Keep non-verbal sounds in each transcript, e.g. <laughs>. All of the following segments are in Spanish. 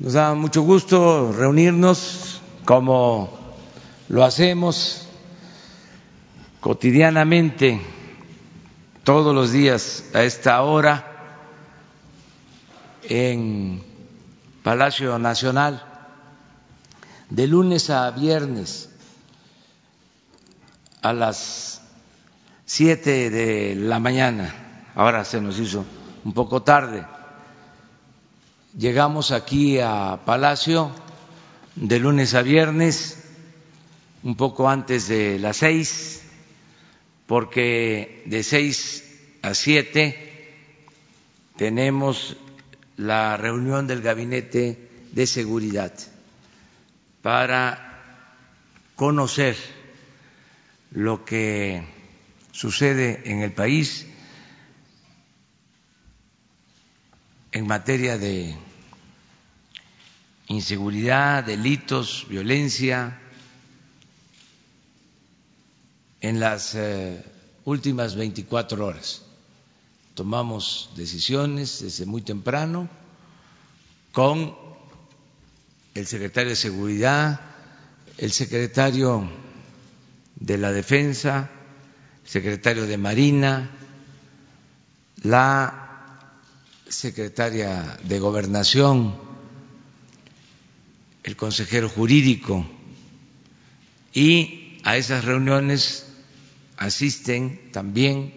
Nos da mucho gusto reunirnos como lo hacemos cotidianamente, todos los días a esta hora, en Palacio Nacional, de lunes a viernes a las siete de la mañana. Ahora se nos hizo un poco tarde Llegamos aquí a Palacio de lunes a viernes, un poco antes de las seis, porque de seis a siete tenemos la reunión del Gabinete de Seguridad para conocer lo que sucede en el país en materia de inseguridad, delitos, violencia. En las eh, últimas 24 horas tomamos decisiones desde muy temprano con el secretario de Seguridad, el secretario de la Defensa, el secretario de Marina, la secretaria de Gobernación, el consejero jurídico, y a esas reuniones asisten también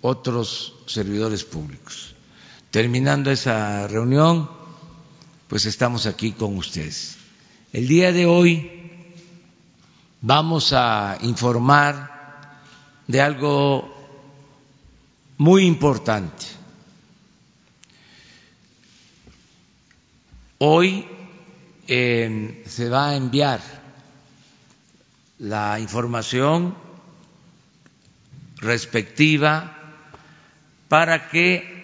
otros servidores públicos. Terminando esa reunión, pues estamos aquí con ustedes. El día de hoy vamos a informar de algo muy importante Hoy se va a enviar la información respectiva para que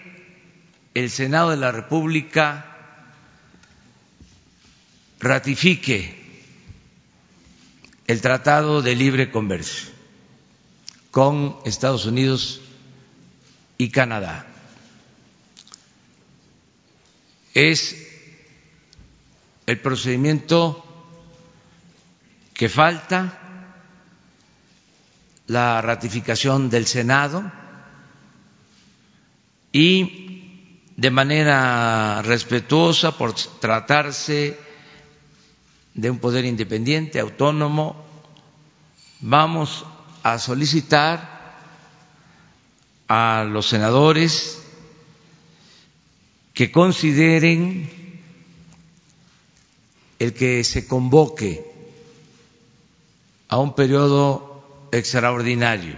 el Senado de la República ratifique el Tratado de Libre Comercio con Estados Unidos y Canadá. Es el procedimiento que falta, la ratificación del Senado y de manera respetuosa por tratarse de un poder independiente, autónomo, vamos a solicitar a los senadores que consideren el que se convoque a un periodo extraordinario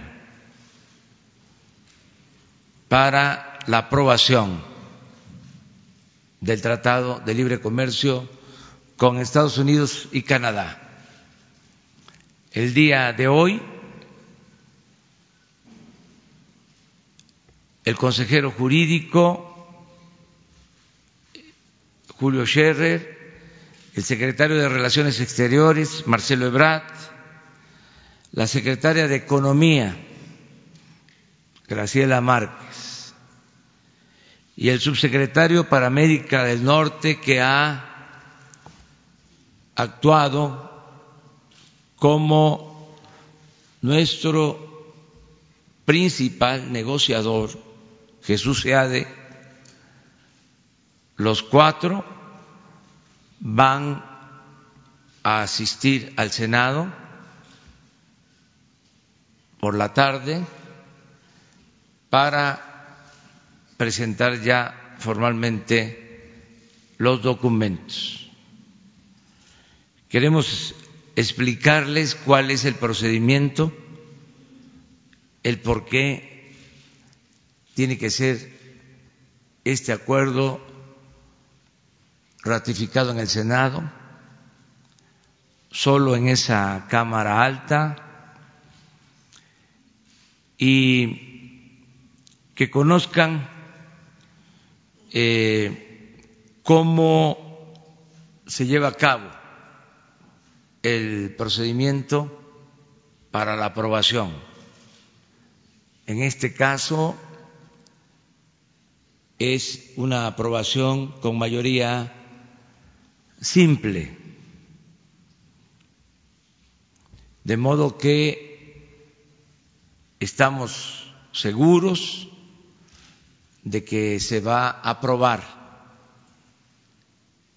para la aprobación del Tratado de Libre Comercio con Estados Unidos y Canadá. El día de hoy, el consejero jurídico Julio Scherrer el secretario de Relaciones Exteriores, Marcelo Ebrard, la secretaria de Economía, Graciela Márquez, y el subsecretario para América del Norte que ha actuado como nuestro principal negociador, Jesús Seade, los cuatro van a asistir al Senado por la tarde para presentar ya formalmente los documentos. Queremos explicarles cuál es el procedimiento, el por qué tiene que ser este acuerdo ratificado en el Senado, solo en esa Cámara Alta, y que conozcan eh, cómo se lleva a cabo el procedimiento para la aprobación. En este caso es una aprobación con mayoría simple, de modo que estamos seguros de que se va a aprobar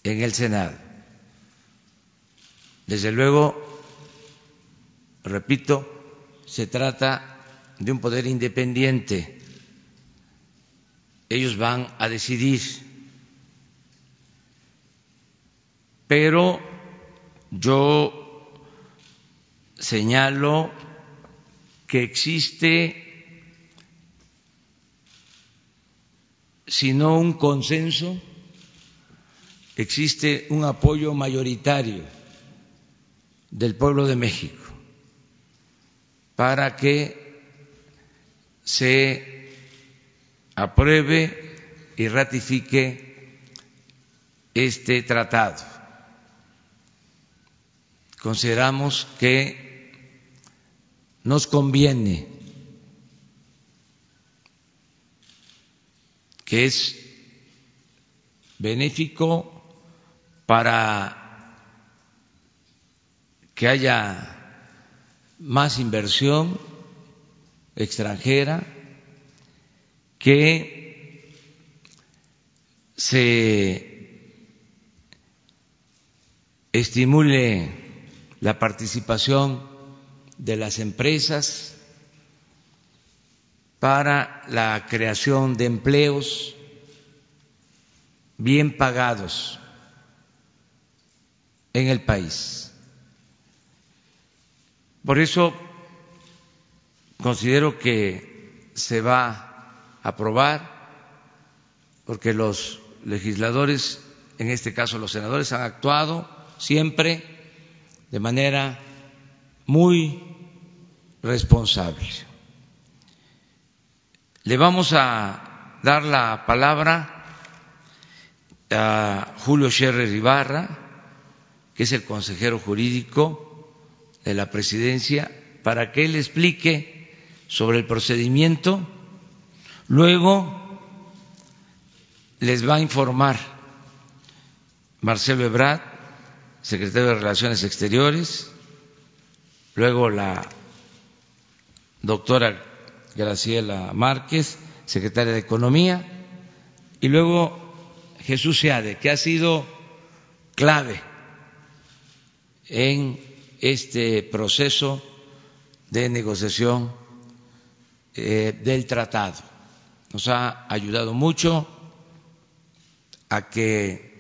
en el Senado. Desde luego, repito, se trata de un poder independiente. Ellos van a decidir. Pero yo señalo que existe sino un consenso, existe un apoyo mayoritario del pueblo de México para que se apruebe y ratifique este tratado. Consideramos que nos conviene que es benéfico para que haya más inversión extranjera, que se estimule la participación de las empresas para la creación de empleos bien pagados en el país. Por eso considero que se va a aprobar, porque los legisladores, en este caso los senadores, han actuado siempre de manera muy responsable. Le vamos a dar la palabra a Julio Scherrer Ibarra, que es el consejero jurídico de la presidencia, para que él explique sobre el procedimiento. Luego les va a informar Marcelo Ebrard, secretario de Relaciones Exteriores, luego la doctora Graciela Márquez, secretaria de Economía, y luego Jesús Seade, que ha sido clave en este proceso de negociación eh, del tratado. Nos ha ayudado mucho a que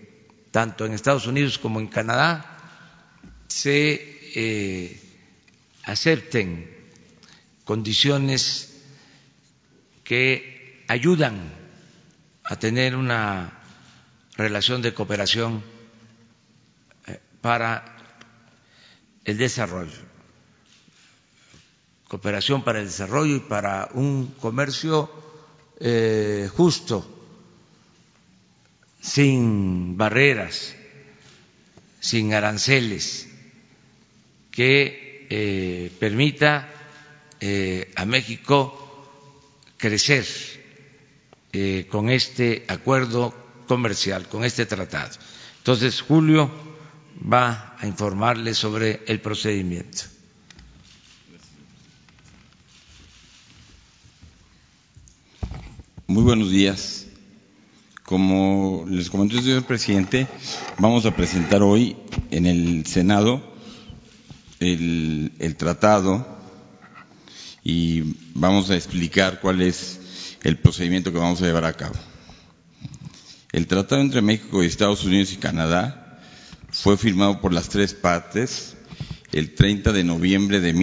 tanto en Estados Unidos como en Canadá se eh, acepten condiciones que ayudan a tener una relación de cooperación eh, para el desarrollo, cooperación para el desarrollo y para un comercio eh, justo, sin barreras, sin aranceles, que eh, permita a México crecer eh, con este acuerdo comercial, con este tratado. Entonces, Julio va a informarle sobre el procedimiento. Muy buenos días. Como les comentó el señor presidente, vamos a presentar hoy en el Senado el, tratado y vamos a explicar cuál es el procedimiento que vamos a llevar a cabo. El tratado entre México y Estados Unidos y Canadá fue firmado por las tres partes el 30 de noviembre de,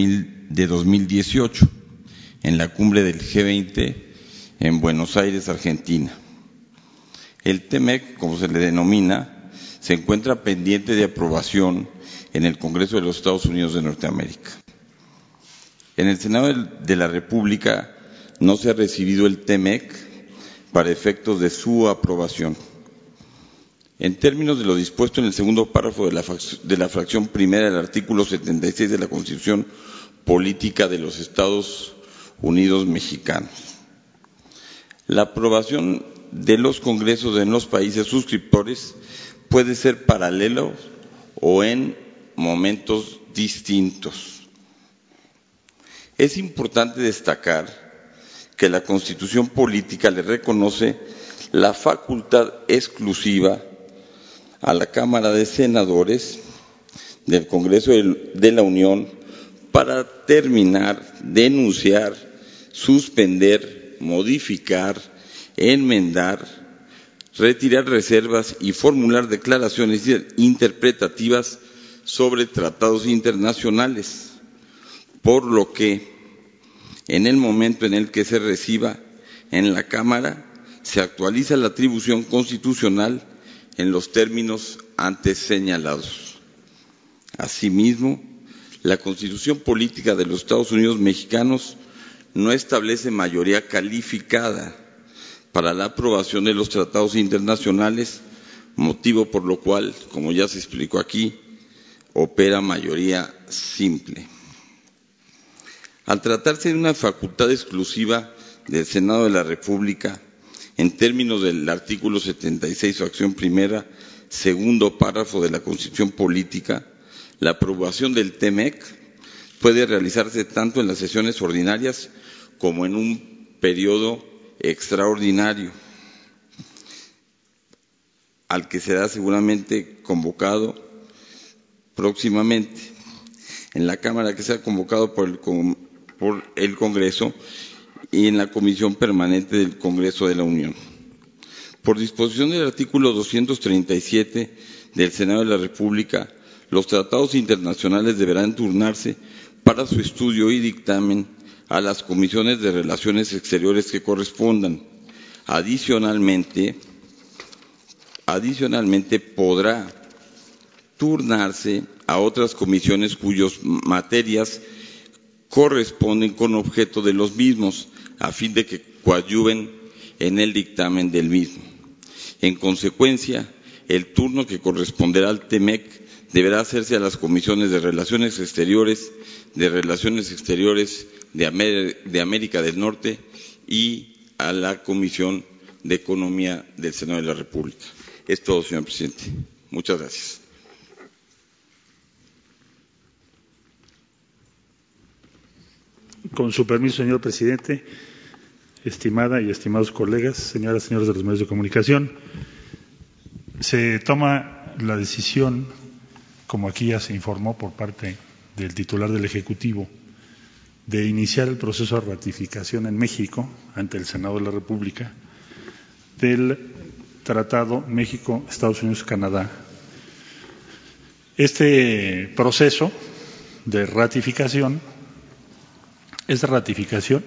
de 2018 en la cumbre del G20 en Buenos Aires, Argentina. El TEMEC, como se le denomina, se encuentra pendiente de aprobación en el Congreso de los Estados Unidos de Norteamérica. En el Senado de la República no se ha recibido el TEMEC para efectos de su aprobación. En términos de lo dispuesto en el segundo párrafo de la, de la fracción primera del artículo 76 de la Constitución Política de los Estados Unidos Mexicanos, la aprobación de los congresos de los países suscriptores puede ser paralelo o en momentos distintos. Es importante destacar que la Constitución política le reconoce la facultad exclusiva a la Cámara de Senadores del Congreso de la Unión para terminar, denunciar, suspender, modificar, enmendar, retirar reservas y formular declaraciones interpretativas sobre tratados internacionales, por lo que en el momento en el que se reciba en la Cámara se actualiza la atribución constitucional en los términos antes señalados. Asimismo, la Constitución Política de los Estados Unidos mexicanos no establece mayoría calificada para la aprobación de los tratados internacionales, motivo por lo cual, como ya se explicó aquí, opera mayoría simple. Al tratarse de una facultad exclusiva del Senado de la República, en términos del artículo 76, acción primera, segundo párrafo de la Constitución Política, la aprobación del TEMEC puede realizarse tanto en las sesiones ordinarias como en un periodo extraordinario, al que será seguramente convocado próximamente en la Cámara que sea convocado por el, por el Congreso y en la Comisión Permanente del Congreso de la Unión. Por disposición del artículo 237 del Senado de la República, los tratados internacionales deberán turnarse para su estudio y dictamen a las comisiones de relaciones exteriores que correspondan. Adicionalmente, adicionalmente podrá turnarse a otras comisiones cuyas materias corresponden con objeto de los mismos, a fin de que coadyuven en el dictamen del mismo. En consecuencia, el turno que corresponderá al TEMEC deberá hacerse a las comisiones de Relaciones Exteriores, de Relaciones Exteriores de, América del Norte y a la Comisión de Economía del Senado de la República. Es todo, señor presidente. Muchas gracias. Con su permiso, señor presidente, estimada y estimados colegas, señoras y señores de los medios de comunicación, se toma la decisión como aquí ya se informó por parte del titular del Ejecutivo, de iniciar el proceso de ratificación en México ante el Senado de la República del Tratado México, Estados Unidos, Canadá. Este proceso de ratificación es de ratificación,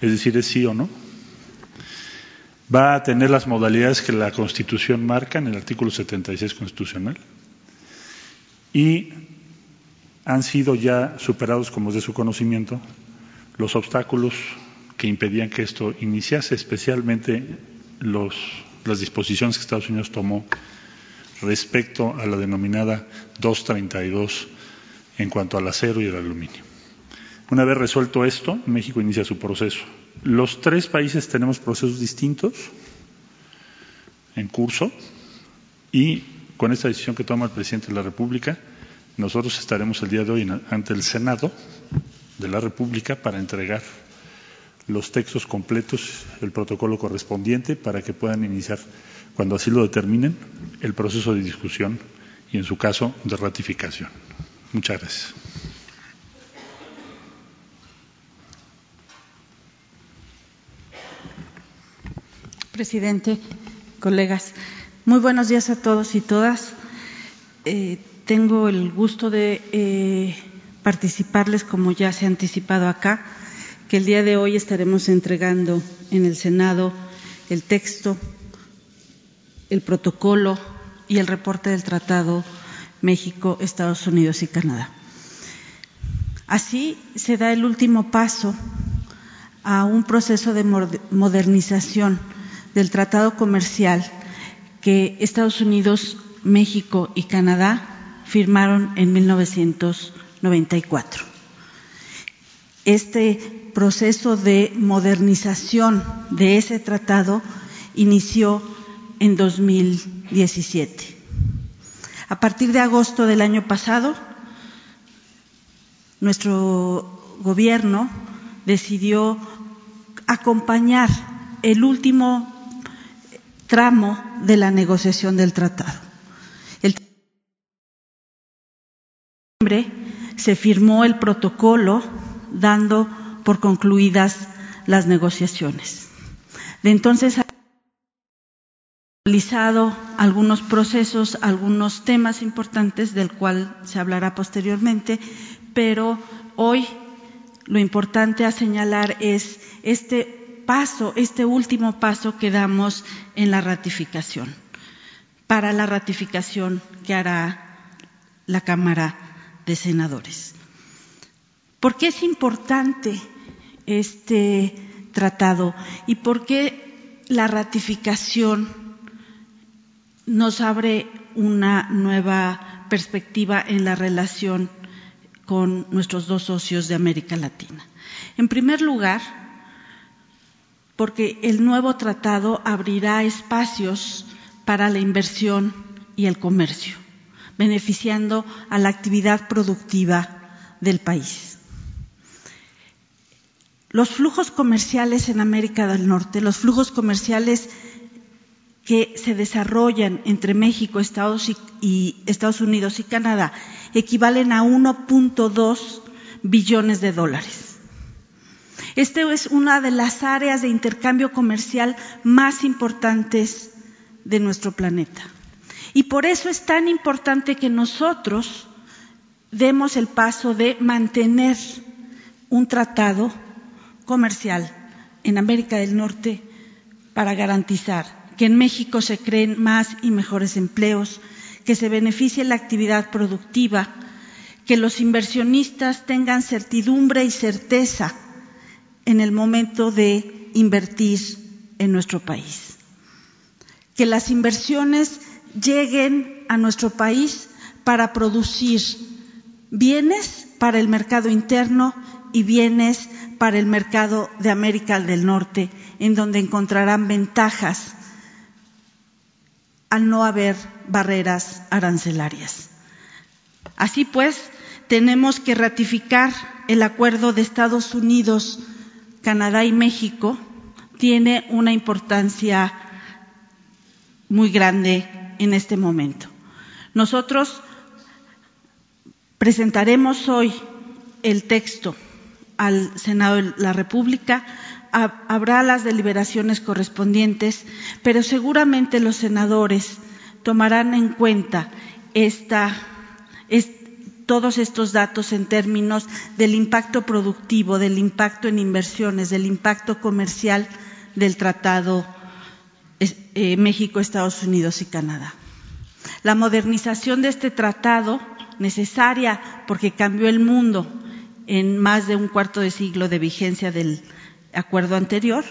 es decir, es sí o no. Va a tener las modalidades que la Constitución marca en el artículo 76 constitucional y han sido ya superados, como es de su conocimiento, los obstáculos que impedían que esto iniciase, especialmente las disposiciones que Estados Unidos tomó respecto a la denominada 232 en cuanto al acero y el aluminio. Una vez resuelto esto, México inicia su proceso. Los tres países tenemos procesos distintos en curso y con esta decisión que toma el presidente de la República, nosotros estaremos el día de hoy ante el Senado de la República para entregar los textos completos, el protocolo correspondiente, para que puedan iniciar, cuando así lo determinen, el proceso de discusión y, en su caso, de ratificación. Muchas gracias. Presidente, colegas. Muy buenos días a todos y todas. Eh, tengo el gusto de eh, participarles, como ya se ha anticipado acá, que el día de hoy estaremos entregando en el Senado el texto, el protocolo y el reporte del Tratado México, Estados Unidos y Canadá. Así se da el último paso a un proceso de modernización del tratado comercial que Estados Unidos, México y Canadá firmaron en 1994. Este proceso de modernización de ese tratado inició en 2017. A partir de agosto del año pasado, nuestro gobierno decidió acompañar el último tramo de la negociación del tratado. Se firmó el protocolo dando por concluidas las negociaciones. De entonces realizado algunos procesos, algunos temas importantes del cual se hablará posteriormente, pero hoy lo importante a señalar es este paso, este último paso que damos en la ratificación, para la ratificación que hará la Cámara de Senadores. ¿Por qué es importante este tratado y por qué la ratificación nos abre una nueva perspectiva en la relación con nuestros dos socios de América Latina. En primer lugar, porque el nuevo tratado abrirá espacios para la inversión y el comercio, beneficiando a la actividad productiva del país. Los flujos comerciales en América del Norte, los flujos comerciales que se desarrollan entre México, Estados, Estados Unidos y Canadá equivalen a 1.2 billones de dólares. Esta es una de las áreas de intercambio comercial más importantes de nuestro planeta. Y por eso es tan importante que nosotros demos el paso de mantener un tratado comercial en América del Norte para garantizar que en México se creen más y mejores empleos, que se beneficie la actividad productiva, que los inversionistas tengan certidumbre y certeza en el momento de invertir en nuestro país. Que las inversiones lleguen a nuestro país para producir bienes para el mercado interno y bienes para el mercado de América del Norte, en donde encontrarán ventajas al no haber barreras arancelarias. Así pues, tenemos que ratificar el acuerdo de Estados Unidos, Canadá y México. Tiene una importancia muy grande en este momento. Nosotros presentaremos hoy el texto al Senado de la República habrá las deliberaciones correspondientes, pero seguramente los senadores tomarán en cuenta todos estos datos en términos del impacto productivo, del impacto en inversiones, del impacto comercial del Tratado eh, México, Estados Unidos y Canadá. La modernización de este tratado, necesaria porque cambió el mundo en más de un cuarto de siglo de vigencia del acuerdo anterior,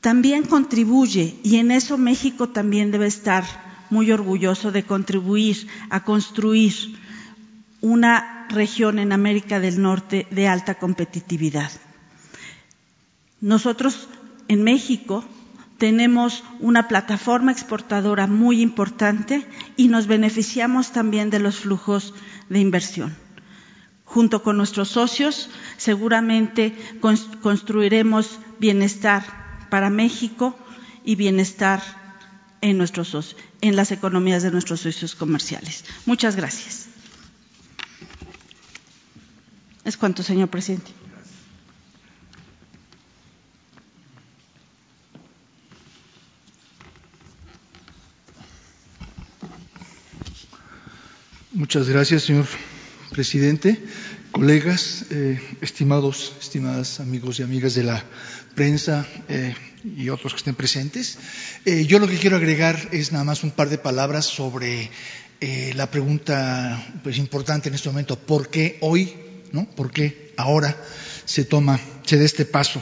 también contribuye, y en eso México también debe estar muy orgulloso de contribuir a construir una región en América del Norte de alta competitividad. Nosotros en México tenemos una plataforma exportadora muy importante y nos beneficiamos también de los flujos de inversión. Junto con nuestros socios, seguramente construiremos bienestar para México y bienestar en, nuestros, en las economías de nuestros socios comerciales. Muchas gracias. Es cuanto, señor presidente. Muchas gracias, señor presidente, colegas, eh, estimados, estimadas amigos y amigas de la prensa eh, y otros que estén presentes. Eh, yo lo que quiero agregar es nada más un par de palabras sobre la pregunta pues, importante en este momento, ¿por qué hoy? ¿no? ¿Por qué ahora se toma, se da este paso?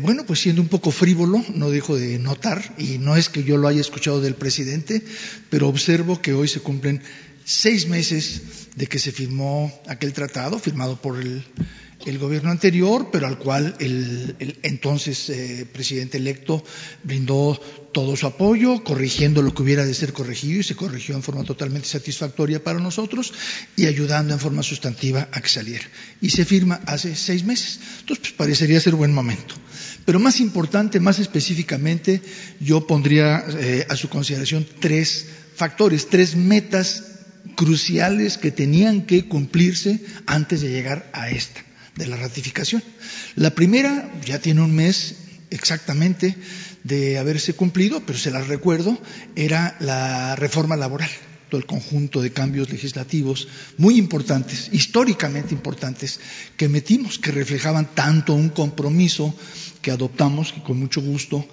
bueno, pues siendo un poco frívolo, no dejo de notar, y no es que yo lo haya escuchado del presidente, pero observo que hoy se cumplen seis meses de que se firmó aquel tratado, firmado por el gobierno anterior, pero al cual el, entonces eh, presidente electo brindó todo su apoyo, corrigiendo lo que hubiera de ser corregido y se corrigió en forma totalmente satisfactoria para nosotros y ayudando en forma sustantiva a que saliera. Y se firma hace seis meses. Entonces, pues parecería ser buen momento. Pero más importante, más específicamente, yo pondría eh, a su consideración tres factores, tres metas cruciales que tenían que cumplirse antes de llegar a esta de la ratificación. La primera ya tiene un mes exactamente de haberse cumplido, pero se las recuerdo, era la reforma laboral, todo el conjunto de cambios legislativos muy importantes, históricamente importantes, que metimos, que reflejaban tanto un compromiso que adoptamos, y con mucho gusto,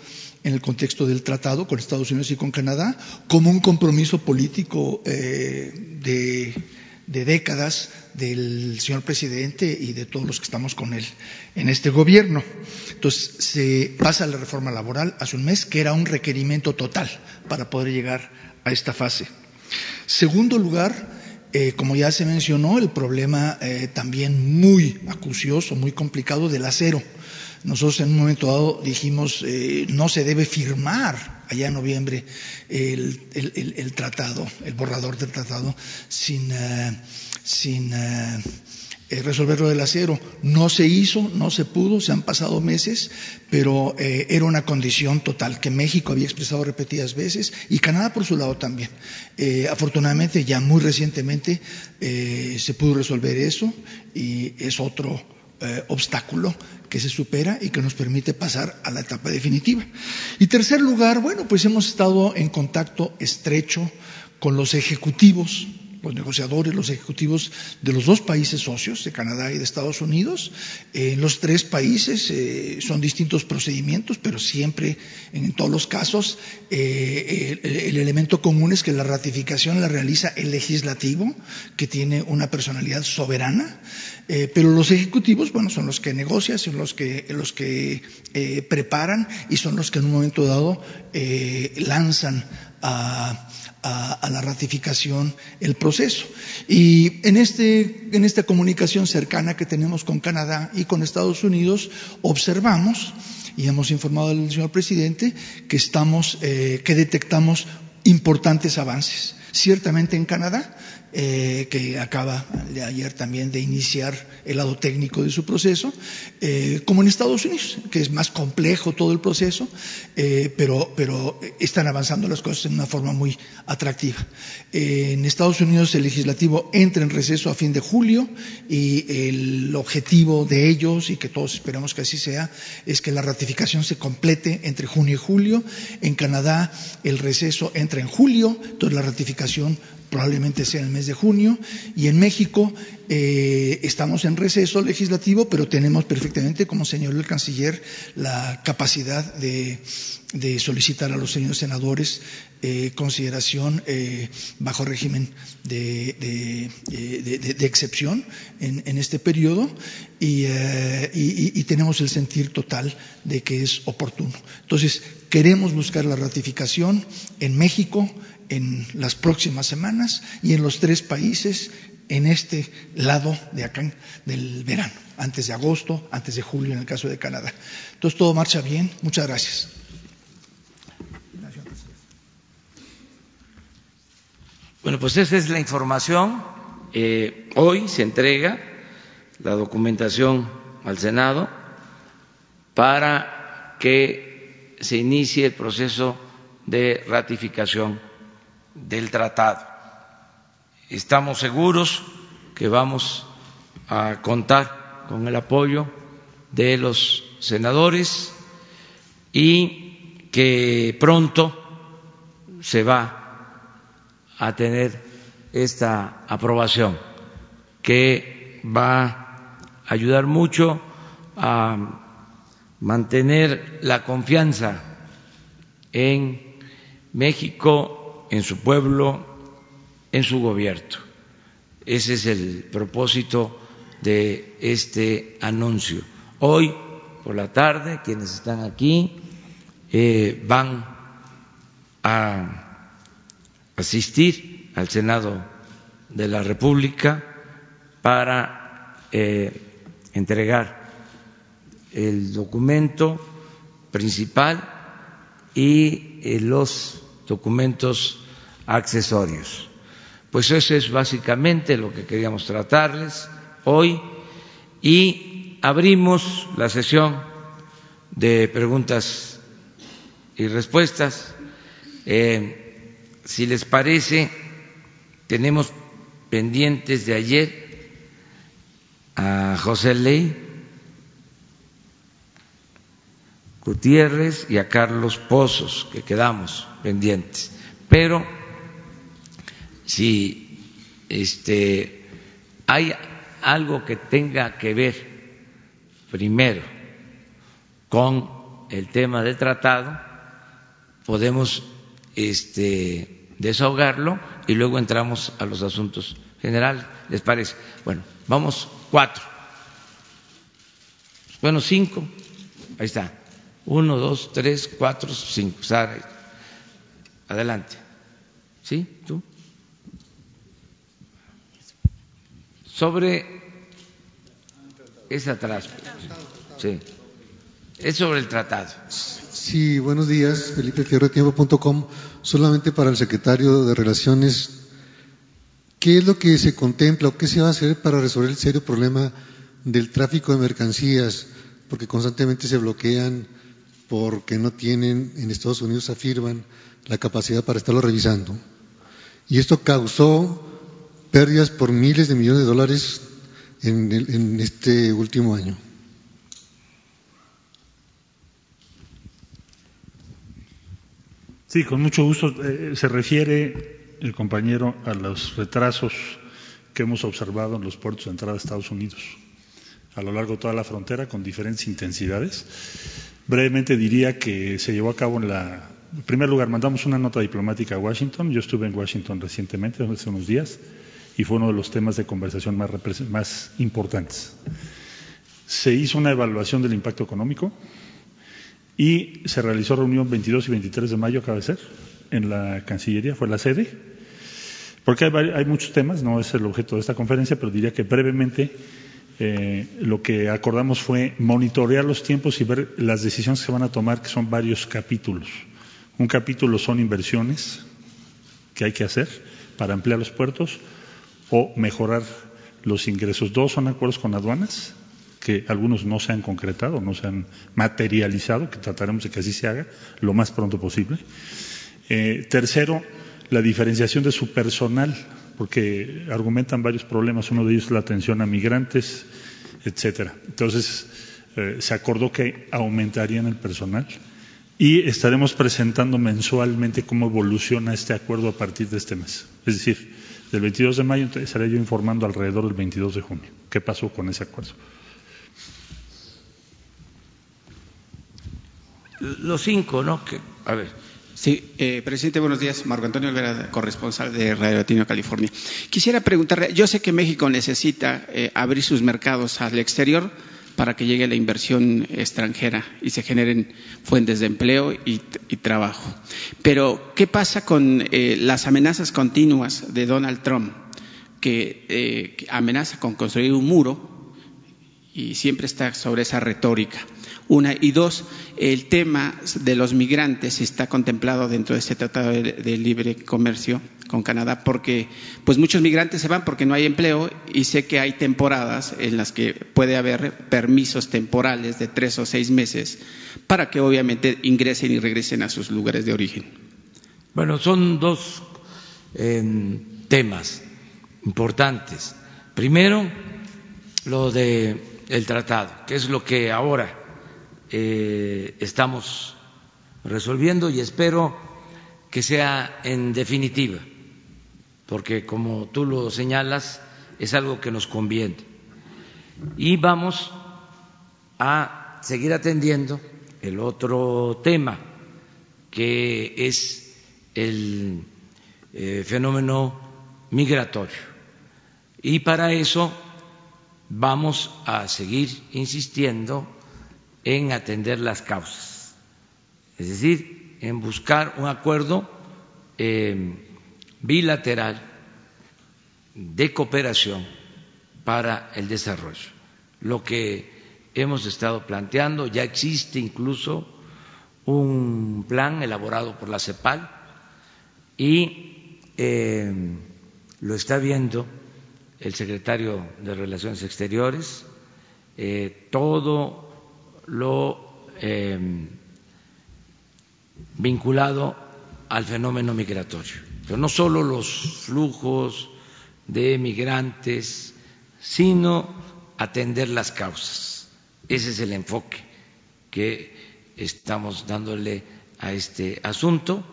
en el contexto del tratado con Estados Unidos y con Canadá, como un compromiso político eh, de décadas del señor presidente y de todos los que estamos con él en este gobierno. Entonces, se pasa la reforma laboral hace un mes, que era un requerimiento total para poder llegar a esta fase. Segundo lugar, eh, como ya se mencionó, el problema eh, también muy acucioso, muy complicado del acero. Nosotros en un momento dado dijimos, eh, no se debe firmar allá en noviembre el, tratado, el borrador del tratado, sin, eh, sin eh, resolver lo del acero. No se hizo, no se pudo, se han pasado meses, pero era una condición total que México había expresado repetidas veces y Canadá por su lado también. afortunadamente, ya muy recientemente se pudo resolver eso y es otro eh, obstáculo que se supera y que nos permite pasar a la etapa definitiva. Y tercer lugar, bueno, pues hemos estado en contacto estrecho con los ejecutivos los negociadores, los ejecutivos de los dos países socios, de Canadá y de Estados Unidos. En los tres países eh, son distintos procedimientos, pero siempre, en todos los casos, eh, el, elemento común es que la ratificación la realiza el legislativo, que tiene una personalidad soberana, eh, pero los ejecutivos, bueno, son los que negocian, son los que, los que preparan y son los que en un momento dado lanzan a a, la ratificación el proceso. Y en, este, en esta comunicación cercana que tenemos con Canadá y con Estados Unidos, observamos y hemos informado al señor presidente que estamos, eh, que detectamos importantes avances. Ciertamente en Canadá eh, que acaba de ayer también de iniciar el lado técnico de su proceso, eh, como en Estados Unidos, que es más complejo todo el proceso, eh, pero, pero están avanzando las cosas en una forma muy atractiva. en Estados Unidos el legislativo entra en receso a fin de julio y el objetivo de ellos, y que todos esperamos que así sea, es que la ratificación se complete entre junio y julio. En Canadá el receso entra en julio, entonces la ratificación probablemente sea el mes de junio, y en México eh, estamos en receso legislativo, pero tenemos perfectamente, como señaló el canciller, la capacidad de, solicitar a los señores senadores eh, consideración eh, bajo régimen de, excepción en, este periodo y, y tenemos el sentir total de que es oportuno. Entonces, queremos buscar la ratificación en México, en las próximas semanas y en los tres países en este lado de acá del verano, antes de agosto, antes de julio en el caso de Canadá. Entonces todo marcha bien. Muchas gracias. Bueno, pues esa es la información. Eh, hoy se entrega la documentación al Senado para que se inicie el proceso de ratificación del tratado. Estamos seguros que vamos a contar con el apoyo de los senadores y que pronto se va a tener esta aprobación que va a ayudar mucho a mantener la confianza en México en su pueblo, en su gobierno. Ese es el propósito de este anuncio. Hoy por la tarde, quienes están aquí eh, van a asistir al Senado de la República para eh, entregar el documento principal y eh, los documentos accesorios. Pues eso es básicamente lo que queríamos tratarles hoy y abrimos la sesión de preguntas y respuestas. Eh, si les parece, tenemos pendientes de ayer a José Ley Gutiérrez y a Carlos Pozos, que quedamos pendientes. Pero si este, hay algo que tenga que ver primero con el tema del tratado, podemos este, desahogarlo y luego entramos a los asuntos generales. ¿Les parece? Bueno, vamos cuatro. Bueno, cinco. Ahí está. Uno, dos, tres, cuatro, cinco. Sara, adelante. ¿Sí? ¿Tú? Sobre es atrás. Sí. Es sobre el tratado. Sí, buenos días, Felipe Fierro, tiempo.com. Solamente para el secretario de Relaciones, ¿qué es lo que se contempla o qué se va a hacer para resolver el serio problema del tráfico de mercancías? Porque constantemente se bloquean porque no tienen, en Estados Unidos afirman, la capacidad para estarlo revisando. Y esto causó pérdidas por miles de millones de dólares en, este último año. Sí, con mucho gusto. Eh, se refiere el compañero a los retrasos que hemos observado en los puertos de entrada de Estados Unidos a lo largo de toda la frontera con diferentes intensidades. Brevemente diría que se llevó a cabo en la. En primer lugar, mandamos una nota diplomática a Washington. Yo estuve en Washington recientemente, hace unos días, y fue uno de los temas de conversación más, más importantes. Se hizo una evaluación del impacto económico y se realizó reunión 22 y 23 de mayo, acaba de ser, en la Cancillería, fue la sede, porque hay, hay muchos temas, no es el objeto de esta conferencia, pero diría que brevemente eh, lo que acordamos fue monitorear los tiempos y ver las decisiones que se van a tomar, que son varios capítulos. Un capítulo son inversiones que hay que hacer para ampliar los puertos o mejorar los ingresos. Dos son acuerdos con aduanas, que algunos no se han concretado, no se han materializado, que trataremos de que así se haga lo más pronto posible. Eh, tercero, la diferenciación de su personal porque argumentan varios problemas, uno de ellos es la atención a migrantes, etcétera. Entonces, eh, se acordó que aumentarían el personal y estaremos presentando mensualmente cómo evoluciona este acuerdo a partir de este mes. Es decir, del 22 de mayo estaré yo informando alrededor del 22 de junio qué pasó con ese acuerdo. Los cinco, ¿no? Que, a ver. Sí, eh, presidente, buenos días. Marco Antonio Olvera, corresponsal de Radio Latino, California. Quisiera preguntarle, yo sé que México necesita eh, abrir sus mercados al exterior para que llegue la inversión extranjera y se generen fuentes de empleo y, trabajo. Pero, ¿qué pasa con eh, las amenazas continuas de Donald Trump, eh, que amenaza con construir un muro y siempre está sobre esa retórica? Una. Y dos, el tema de los migrantes está contemplado dentro de este tratado de, libre comercio con Canadá, porque pues muchos migrantes se van porque no hay empleo y sé que hay temporadas en las que puede haber permisos temporales de tres o seis meses para que obviamente ingresen y regresen a sus lugares de origen. Bueno, son dos em, temas importantes. Primero, lo del el tratado, que es lo que ahora eh, estamos resolviendo y espero que sea en definitiva, porque como tú lo señalas, es algo que nos conviene. Y vamos a seguir atendiendo el otro tema, que es el eh, fenómeno migratorio. Y para eso vamos a seguir insistiendo en atender las causas, es decir, en buscar un acuerdo eh, bilateral de cooperación para el desarrollo. lo que hemos estado planteando. Ya existe incluso un plan elaborado por la CEPAL y eh, lo está viendo el secretario de Relaciones Exteriores, eh, todo lo eh, vinculado al fenómeno migratorio. Pero no solo los flujos de migrantes, sino atender las causas. Ese es el enfoque que estamos dándole a este asunto.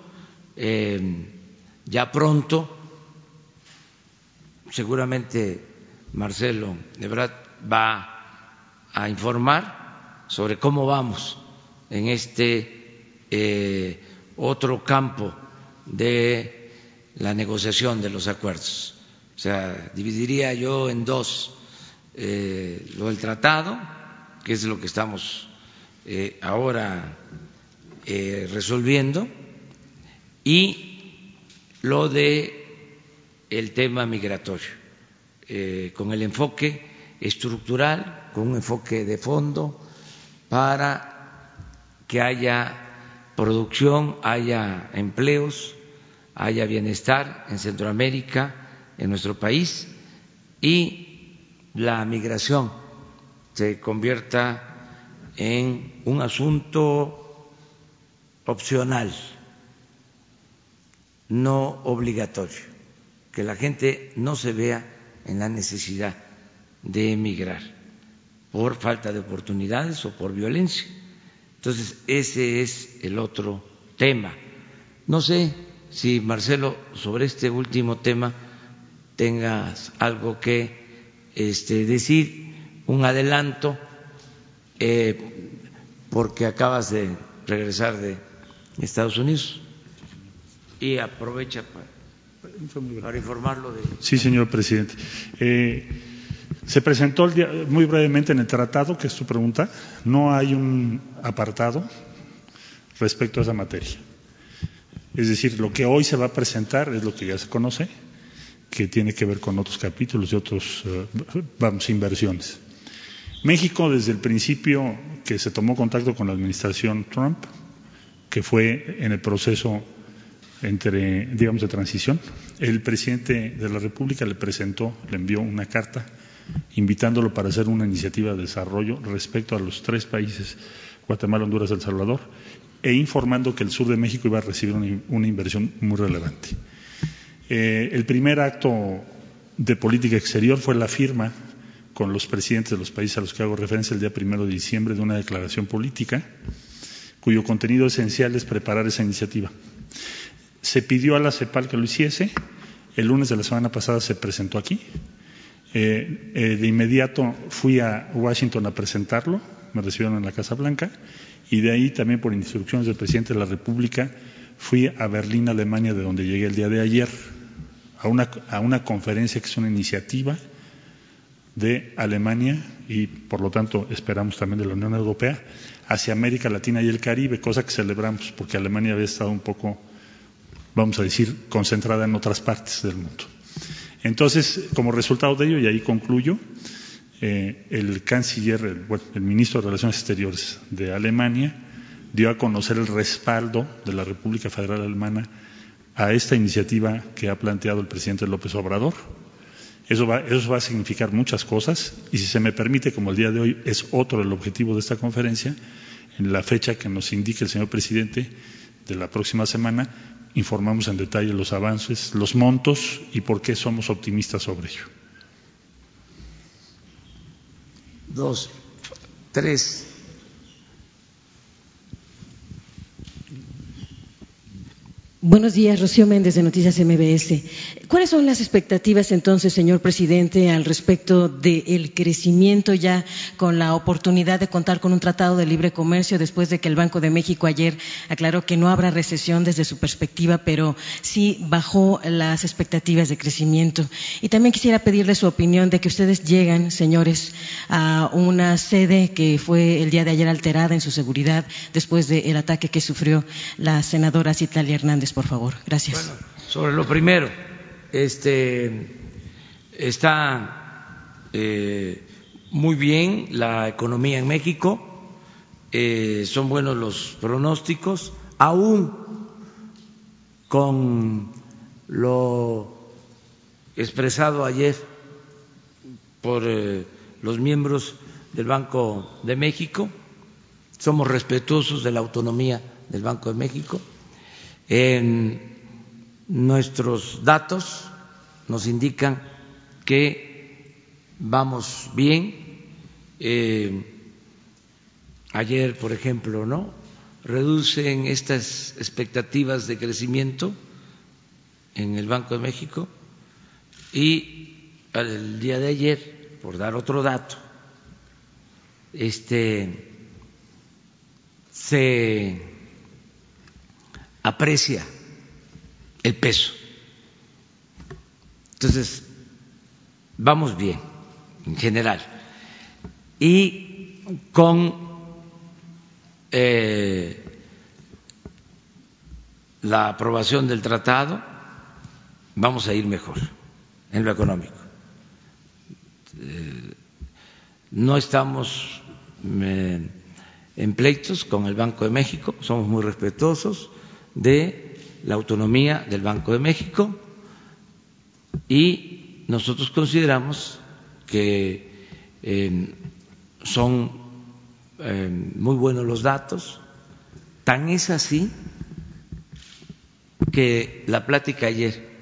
Eh, ya pronto, seguramente Marcelo Ebrard va a informar sobre cómo vamos en este eh, otro campo de la negociación de los acuerdos. O sea, dividiría yo en dos eh, lo del tratado, que es lo que estamos eh, ahora resolviendo, y lo de el tema migratorio, con el enfoque estructural, con un enfoque de fondo, para que haya producción, haya empleos, haya bienestar en Centroamérica, en nuestro país, y la migración se convierta en un asunto opcional, no obligatorio, que la gente no se vea en la necesidad de emigrar por falta de oportunidades o por violencia. Entonces, ese es el otro tema. No sé si, Marcelo, sobre este último tema tengas algo que este, decir, un adelanto eh, porque acabas de regresar de Estados Unidos y aprovecha para, informarlo de. Sí, señor presidente. Eh, se presentó el día, muy brevemente en el tratado, que es tu pregunta, no hay un apartado respecto a esa materia. Es decir, lo que hoy se va a presentar es lo que ya se conoce, que tiene que ver con otros capítulos y otros, eh, vamos, inversiones. México, desde el principio que se tomó contacto con la administración Trump, que fue en el proceso entre, digamos, de transición, el presidente de la República le presentó, le envió una carta invitándolo para hacer una iniciativa de desarrollo respecto a los tres países, Guatemala, Honduras, El Salvador, e informando que el sur de México iba a recibir una, inversión muy relevante. Eh, el primer acto de política exterior fue la firma con los presidentes de los países a los que hago referencia el día primero de diciembre de una declaración política cuyo contenido esencial es preparar esa iniciativa. Se pidió a la CEPAL que lo hiciese, el lunes de la semana pasada se presentó aquí, eh, eh, de inmediato fui a Washington a presentarlo, me recibieron en la Casa Blanca, y de ahí también por instrucciones del presidente de la República fui a Berlín, Alemania, de donde llegué el día de ayer, a una, a una conferencia que es una iniciativa de Alemania y por lo tanto esperamos también de la Unión Europea hacia América Latina y el Caribe, cosa que celebramos porque Alemania había estado un poco, vamos a decir, concentrada en otras partes del mundo. Entonces, como resultado de ello, y ahí concluyo, eh, el canciller, el, el ministro de Relaciones Exteriores de Alemania dio a conocer el respaldo de la República Federal Alemana a esta iniciativa que ha planteado el presidente López Obrador. Eso va, eso va a significar muchas cosas y si se me permite, como el día de hoy es otro el objetivo de esta conferencia, en la fecha que nos indique el señor presidente de la próxima semana, informamos en detalle los avances, los montos y por qué somos optimistas sobre ello. Dos, tres. Buenos días, Rocío Méndez de Noticias MBS. ¿Cuáles son las expectativas entonces, señor presidente, al respecto del crecimiento ya con la oportunidad de contar con un tratado de libre comercio después de que el Banco de México ayer aclaró que no habrá recesión desde su perspectiva, pero sí bajó las expectativas de crecimiento? Y también quisiera pedirle su opinión de que ustedes llegan, señores, a una sede que fue el día de ayer alterada en su seguridad después del ataque que sufrió la senadora Citalia Hernández por favor. Gracias. Bueno, sobre lo primero, este, está eh, muy bien la economía en México, eh, son buenos los pronósticos, aún con lo expresado ayer por eh, los miembros del Banco de México, somos respetuosos de la autonomía del Banco de México. Nuestros datos nos indican que vamos bien. Eh, ayer, por ejemplo, ¿no? Reducen estas expectativas de crecimiento en el Banco de México y el día de ayer, por dar otro dato, este se aprecia el peso. Entonces, vamos bien en general. Y con eh, la aprobación del tratado vamos a ir mejor en lo económico. Eh, no estamos eh, en pleitos con el Banco de México, somos muy respetuosos de la autonomía del Banco de México y nosotros consideramos que eh, son eh, muy buenos los datos, tan es así que la plática ayer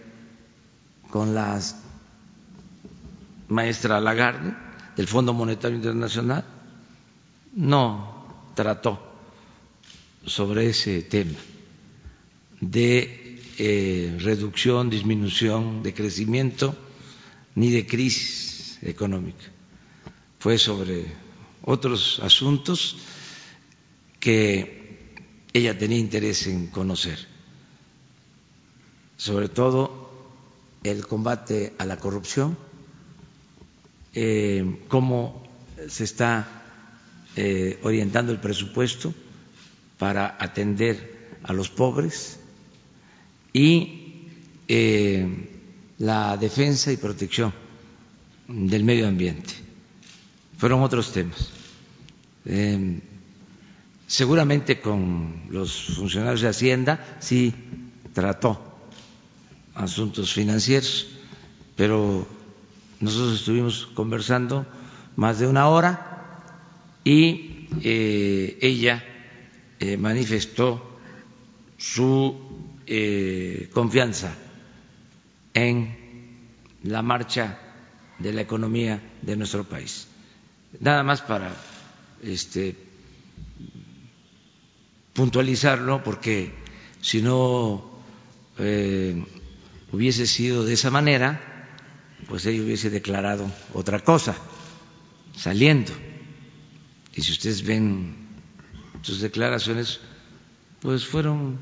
con la maestra Lagarde del Fondo Monetario Internacional no trató sobre ese tema de eh, reducción, disminución, de crecimiento, ni de crisis económica. Fue sobre otros asuntos que ella tenía interés en conocer, sobre todo el combate a la corrupción, eh, cómo se está eh, orientando el presupuesto para atender a los pobres y eh, la defensa y protección del medio ambiente. Fueron otros temas. Eh, seguramente con los funcionarios de Hacienda sí trató asuntos financieros, pero nosotros estuvimos conversando más de una hora y eh, ella eh, manifestó su eh, confianza en la marcha de la economía de nuestro país. Nada más para este, puntualizarlo, porque si no hubiese sido de esa manera, pues ella hubiese declarado otra cosa, saliendo y si ustedes ven sus declaraciones, pues fueron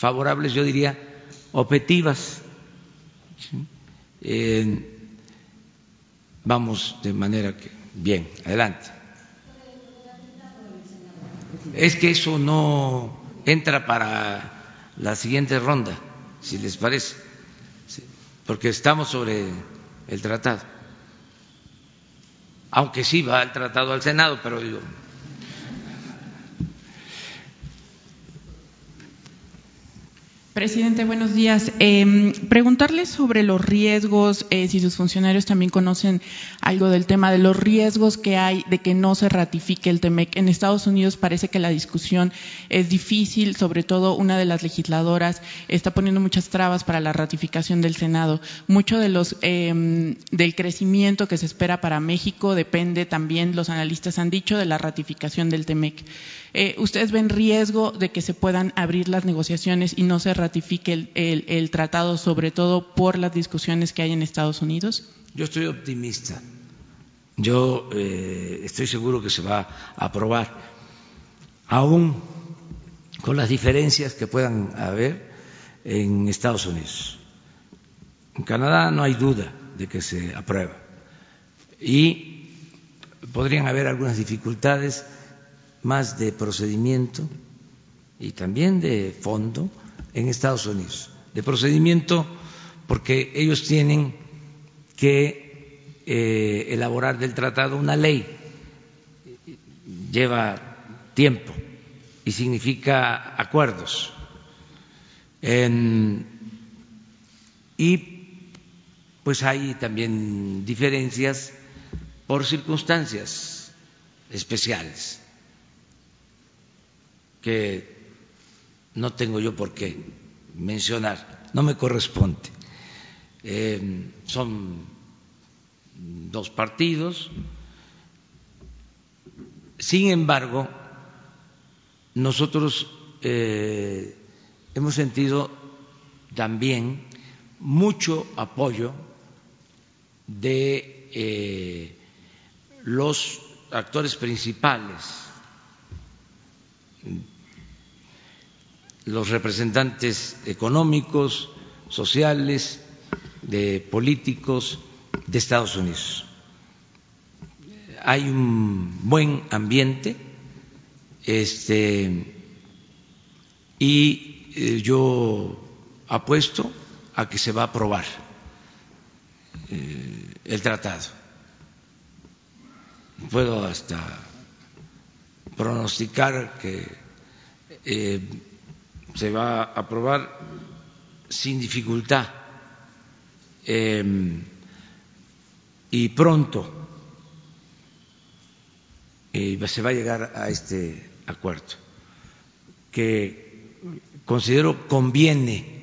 favorables, yo diría, objetivas. vamos de manera que, bien, adelante. Es que eso no entra para la siguiente ronda, si les parece, porque estamos sobre el tratado aunque sí va el tratado al Senado, pero digo, Presidente, buenos días. Eh, preguntarle sobre los riesgos, eh, si sus funcionarios también conocen algo del tema de los riesgos que hay de que no se ratifique el TEMEC. En Estados Unidos parece que la discusión es difícil, sobre todo una de las legisladoras está poniendo muchas trabas para la ratificación del Senado. Mucho de los, eh, del crecimiento que se espera para México depende también, los analistas han dicho, de la ratificación del TEMEC. Eh, ¿Ustedes ven riesgo de que se puedan abrir las negociaciones y no se ratifique el, tratado, sobre todo por las discusiones que hay en Estados Unidos? Yo estoy optimista. Yo eh, estoy seguro que se va a aprobar, aún con las diferencias que puedan haber en Estados Unidos. En Canadá no hay duda de que se aprueba. Y podrían haber algunas dificultades más de procedimiento y también de fondo en Estados Unidos. De procedimiento porque ellos tienen que eh, elaborar del tratado una ley. Lleva tiempo y significa acuerdos. y pues hay también diferencias por circunstancias especiales que no tengo yo por qué mencionar, no me corresponde. Eh, son dos partidos, sin embargo, nosotros eh, hemos sentido también mucho apoyo de eh, los actores principales, los representantes económicos, sociales, de políticos de Estados Unidos. Hay un buen ambiente este, y eh, yo apuesto a que se va a aprobar eh, el tratado. Puedo hasta pronosticar que eh, se va a aprobar sin dificultad y pronto se va a llegar a este acuerdo que considero conviene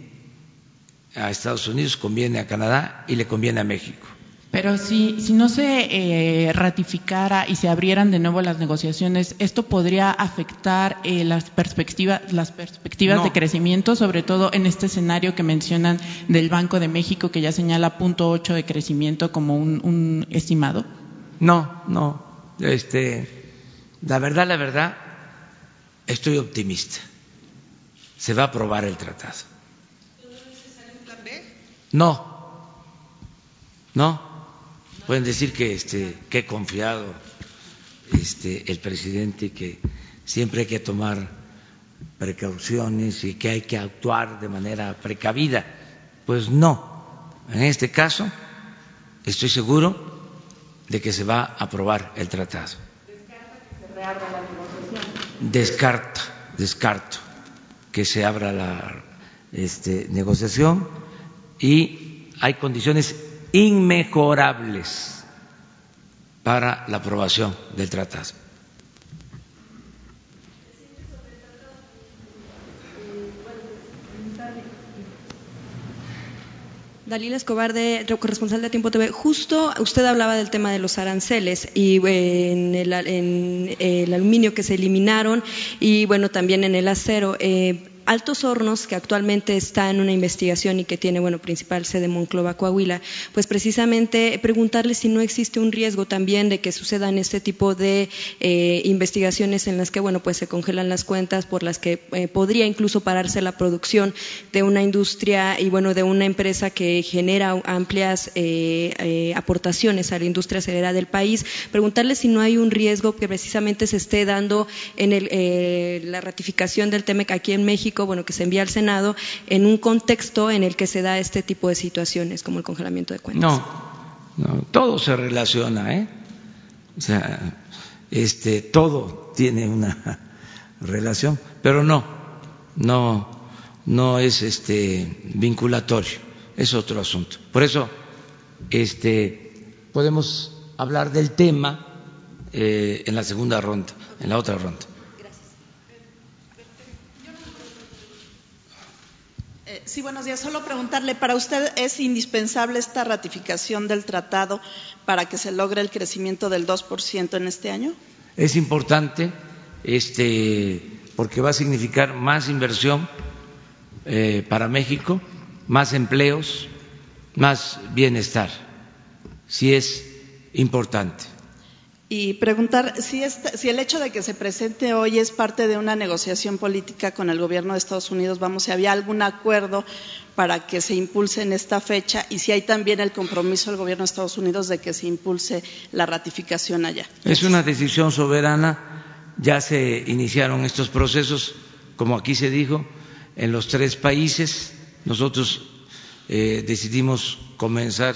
a Estados Unidos, conviene a Canadá y le conviene a México. Pero si, si no se eh, ratificara y se abrieran de nuevo las negociaciones, ¿esto podría afectar eh, las perspectivas, las perspectivas de crecimiento, sobre todo en este escenario que mencionan del Banco de México, que ya señala punto ocho de crecimiento como un, un estimado? No, no. Este, la verdad, la verdad, estoy optimista. Se va a aprobar el tratado. No, no. Pueden decir que, este, que he confiado este, el presidente que siempre hay que tomar precauciones y que hay que actuar de manera precavida. Pues no. En este caso, estoy seguro de que se va a aprobar el tratado. Descarta, descarto que se abra la este, negociación y hay condiciones inmejorables para la aprobación del tratado. Dalila Escobar, de corresponsal de Tiempo TV. Justo usted hablaba del tema de los aranceles y en el, en el aluminio que se eliminaron y bueno, también en el acero. Eh, Altos Hornos, que actualmente está en una investigación y que tiene, bueno, principal sede Monclova, Coahuila, pues precisamente preguntarle si no existe un riesgo también de que sucedan este tipo de eh, investigaciones en las que, bueno, pues se congelan las cuentas por las que eh, podría incluso pararse la producción de una industria y, bueno, de una empresa que genera amplias eh, aportaciones a la industria acelerada del país. Preguntarle si no hay un riesgo que precisamente se esté dando en la ratificación del TEMEC aquí en México bueno, que se envía al Senado en un contexto en el que se da este tipo de situaciones, como el congelamiento de cuentas. No, todo se relaciona, ¿eh? O sea, este, todo tiene una <laughs> relación, pero no, no, no es este vinculatorio, es otro asunto. Por eso, este, podemos hablar del tema eh, en la segunda ronda, en la otra ronda. Sí, buenos días. Solo preguntarle, ¿para usted es indispensable esta ratificación del tratado para que se logre el crecimiento del 2% en este año? Es importante este, porque va a significar más inversión eh, para México, más empleos, más bienestar. Sí es importante y preguntar si, si, el hecho de que se presente hoy es parte de una negociación política con el gobierno de Estados Unidos, vamos, si había algún acuerdo para que se impulse en esta fecha y si hay también el compromiso del gobierno de Estados Unidos de que se impulse la ratificación allá. Es una decisión soberana, ya se iniciaron estos procesos, como aquí se dijo, en los tres países. Nosotros eh, decidimos comenzar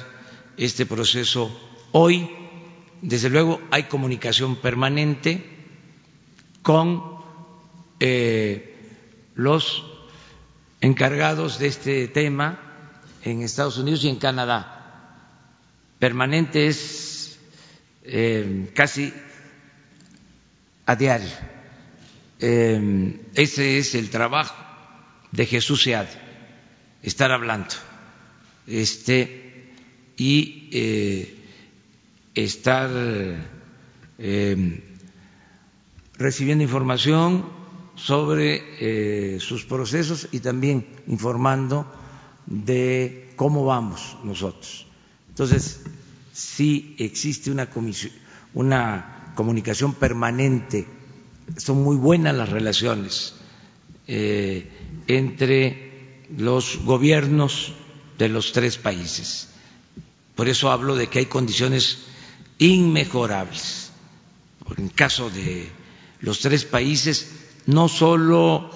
este proceso Hoy, desde luego, hay comunicación permanente con eh, los encargados de este tema en Estados Unidos y en Canadá. Permanente es eh, casi a diario. Eh, ese es el trabajo de Jesús Sead, estar hablando este, y eh, estar recibiendo información sobre sus procesos y también informando de cómo vamos nosotros. Entonces, sí existe una, una comunicación permanente, son muy buenas las relaciones eh, entre los gobiernos de los tres países. Por eso hablo de que hay condiciones inmejorables. En caso de los tres países, no solo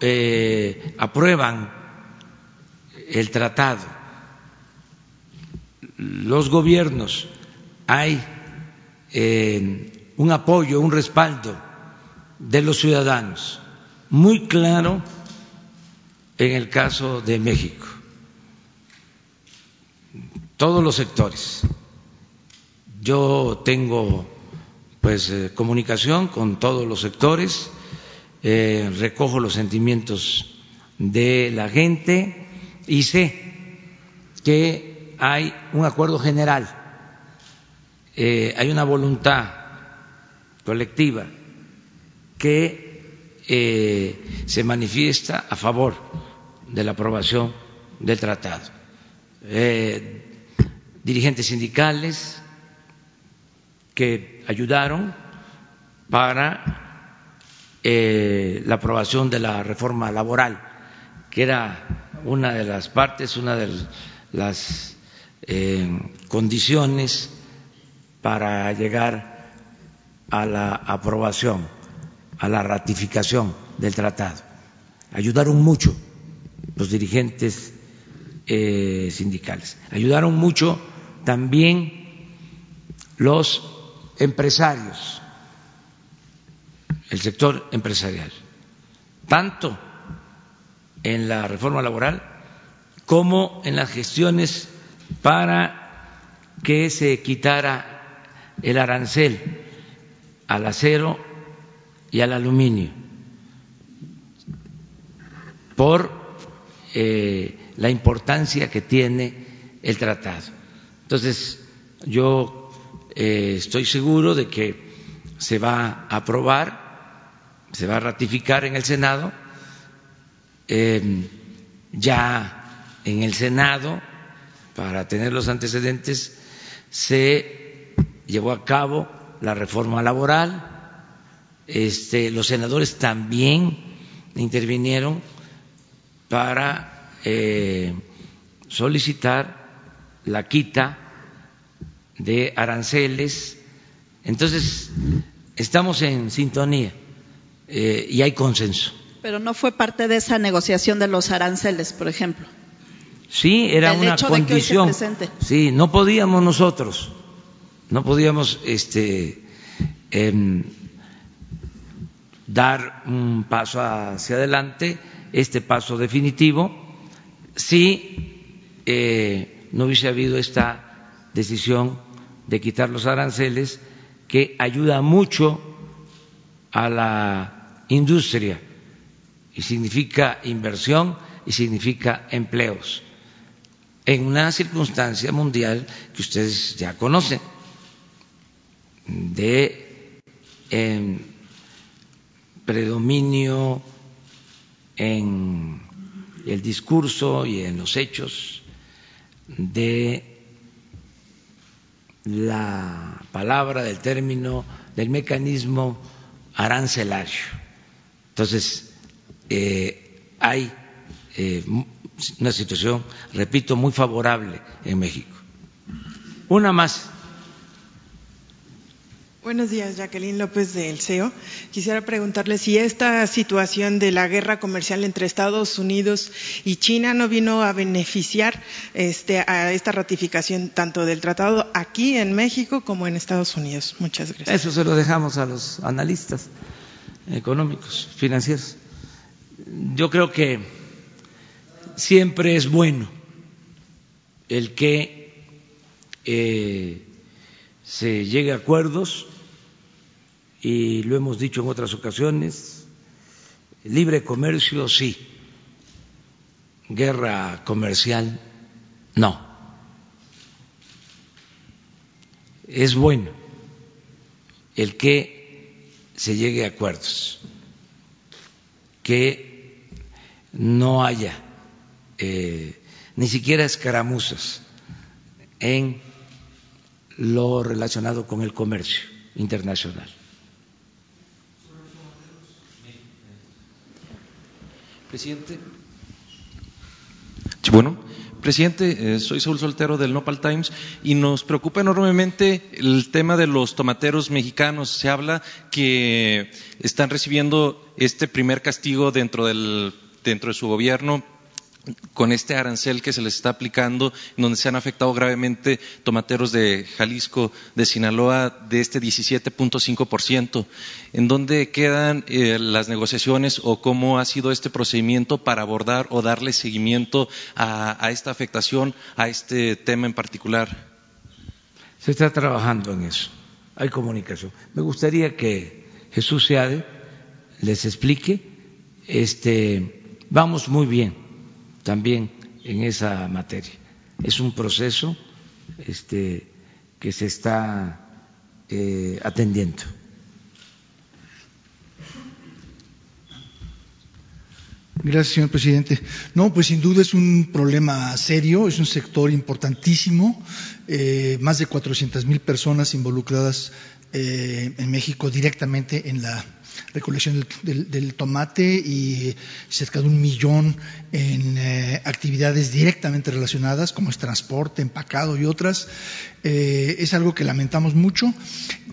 eh, aprueban el tratado, los gobiernos, hay eh, un apoyo, un respaldo de los ciudadanos, muy claro en el caso de México. Todos los sectores. Yo tengo pues eh, comunicación con todos los sectores, eh, recojo los sentimientos de la gente y sé que hay un acuerdo general, eh, hay una voluntad colectiva que se manifiesta a favor de la aprobación del tratado. Dirigentes sindicales que ayudaron para la aprobación de la reforma laboral, que era una de las partes, una de las eh, condiciones para llegar a la aprobación, a la ratificación del tratado. Ayudaron mucho los dirigentes eh, sindicales, ayudaron mucho también los empresarios, el sector empresarial, tanto en la reforma laboral como en las gestiones para que se quitara el arancel al acero y al aluminio por eh, la importancia que tiene el tratado. Entonces, yo eh, estoy seguro de que se va a aprobar, se va a ratificar en el Senado Em, ya en el Senado, para tener los antecedentes, se llevó a cabo la reforma laboral. Este, los senadores también intervinieron para eh, solicitar la quita de aranceles. Entonces, estamos en sintonía eh, y hay consenso. Pero no fue parte de esa negociación de los aranceles, por ejemplo. Sí, era una condición. sí, no podíamos nosotros, no podíamos este, em, dar un paso hacia adelante, este paso definitivo, si eh, no hubiese habido esta decisión de quitar los aranceles, que ayuda mucho a la industria y significa inversión y significa empleos en una circunstancia mundial que ustedes ya conocen de em, predominio en el discurso y en los hechos de la palabra, del término, del mecanismo arancelario. Entonces, eh, hay eh, una situación, repito, muy favorable en México. Una más. Buenos días, Jacqueline López del CEO. Quisiera preguntarle si esta situación de la guerra comercial entre Estados Unidos y China no vino a beneficiar este, a esta ratificación tanto del tratado aquí en México como en Estados Unidos. Muchas gracias. Eso se lo dejamos a los analistas económicos, financieros. Yo creo que siempre es bueno el que eh, se llegue a acuerdos y lo hemos dicho en otras ocasiones, libre comercio sí, guerra comercial no. Es bueno el que se llegue a acuerdos, que no haya eh, ni siquiera escaramuzas en lo relacionado con el comercio internacional. Presidente. Sí, bueno, presidente, eh, soy Saúl Soltero del Nopal Times y nos preocupa enormemente el tema de los tomateros mexicanos. Se habla que están recibiendo este primer castigo dentro del dentro de su gobierno con este arancel que se les está aplicando, en donde se han afectado gravemente tomateros de Jalisco, de Sinaloa, de este 17.5%. ¿En dónde quedan eh, las negociaciones o cómo ha sido este procedimiento para abordar o darle seguimiento a, a esta afectación, a este tema en particular? Se está trabajando en eso. Hay comunicación. Me gustaría que Jesús Seade les explique. Este, vamos muy bien también en esa materia. Es un proceso este, que se está eh, atendiendo. Gracias, señor presidente. No, pues sin duda es un problema serio, es un sector importantísimo, eh, más de 400 mil personas involucradas eh, en México directamente en la recolección del, tomate y cerca de un millón en eh, actividades directamente relacionadas, como es transporte, empacado y otras. Eh, es algo que lamentamos mucho.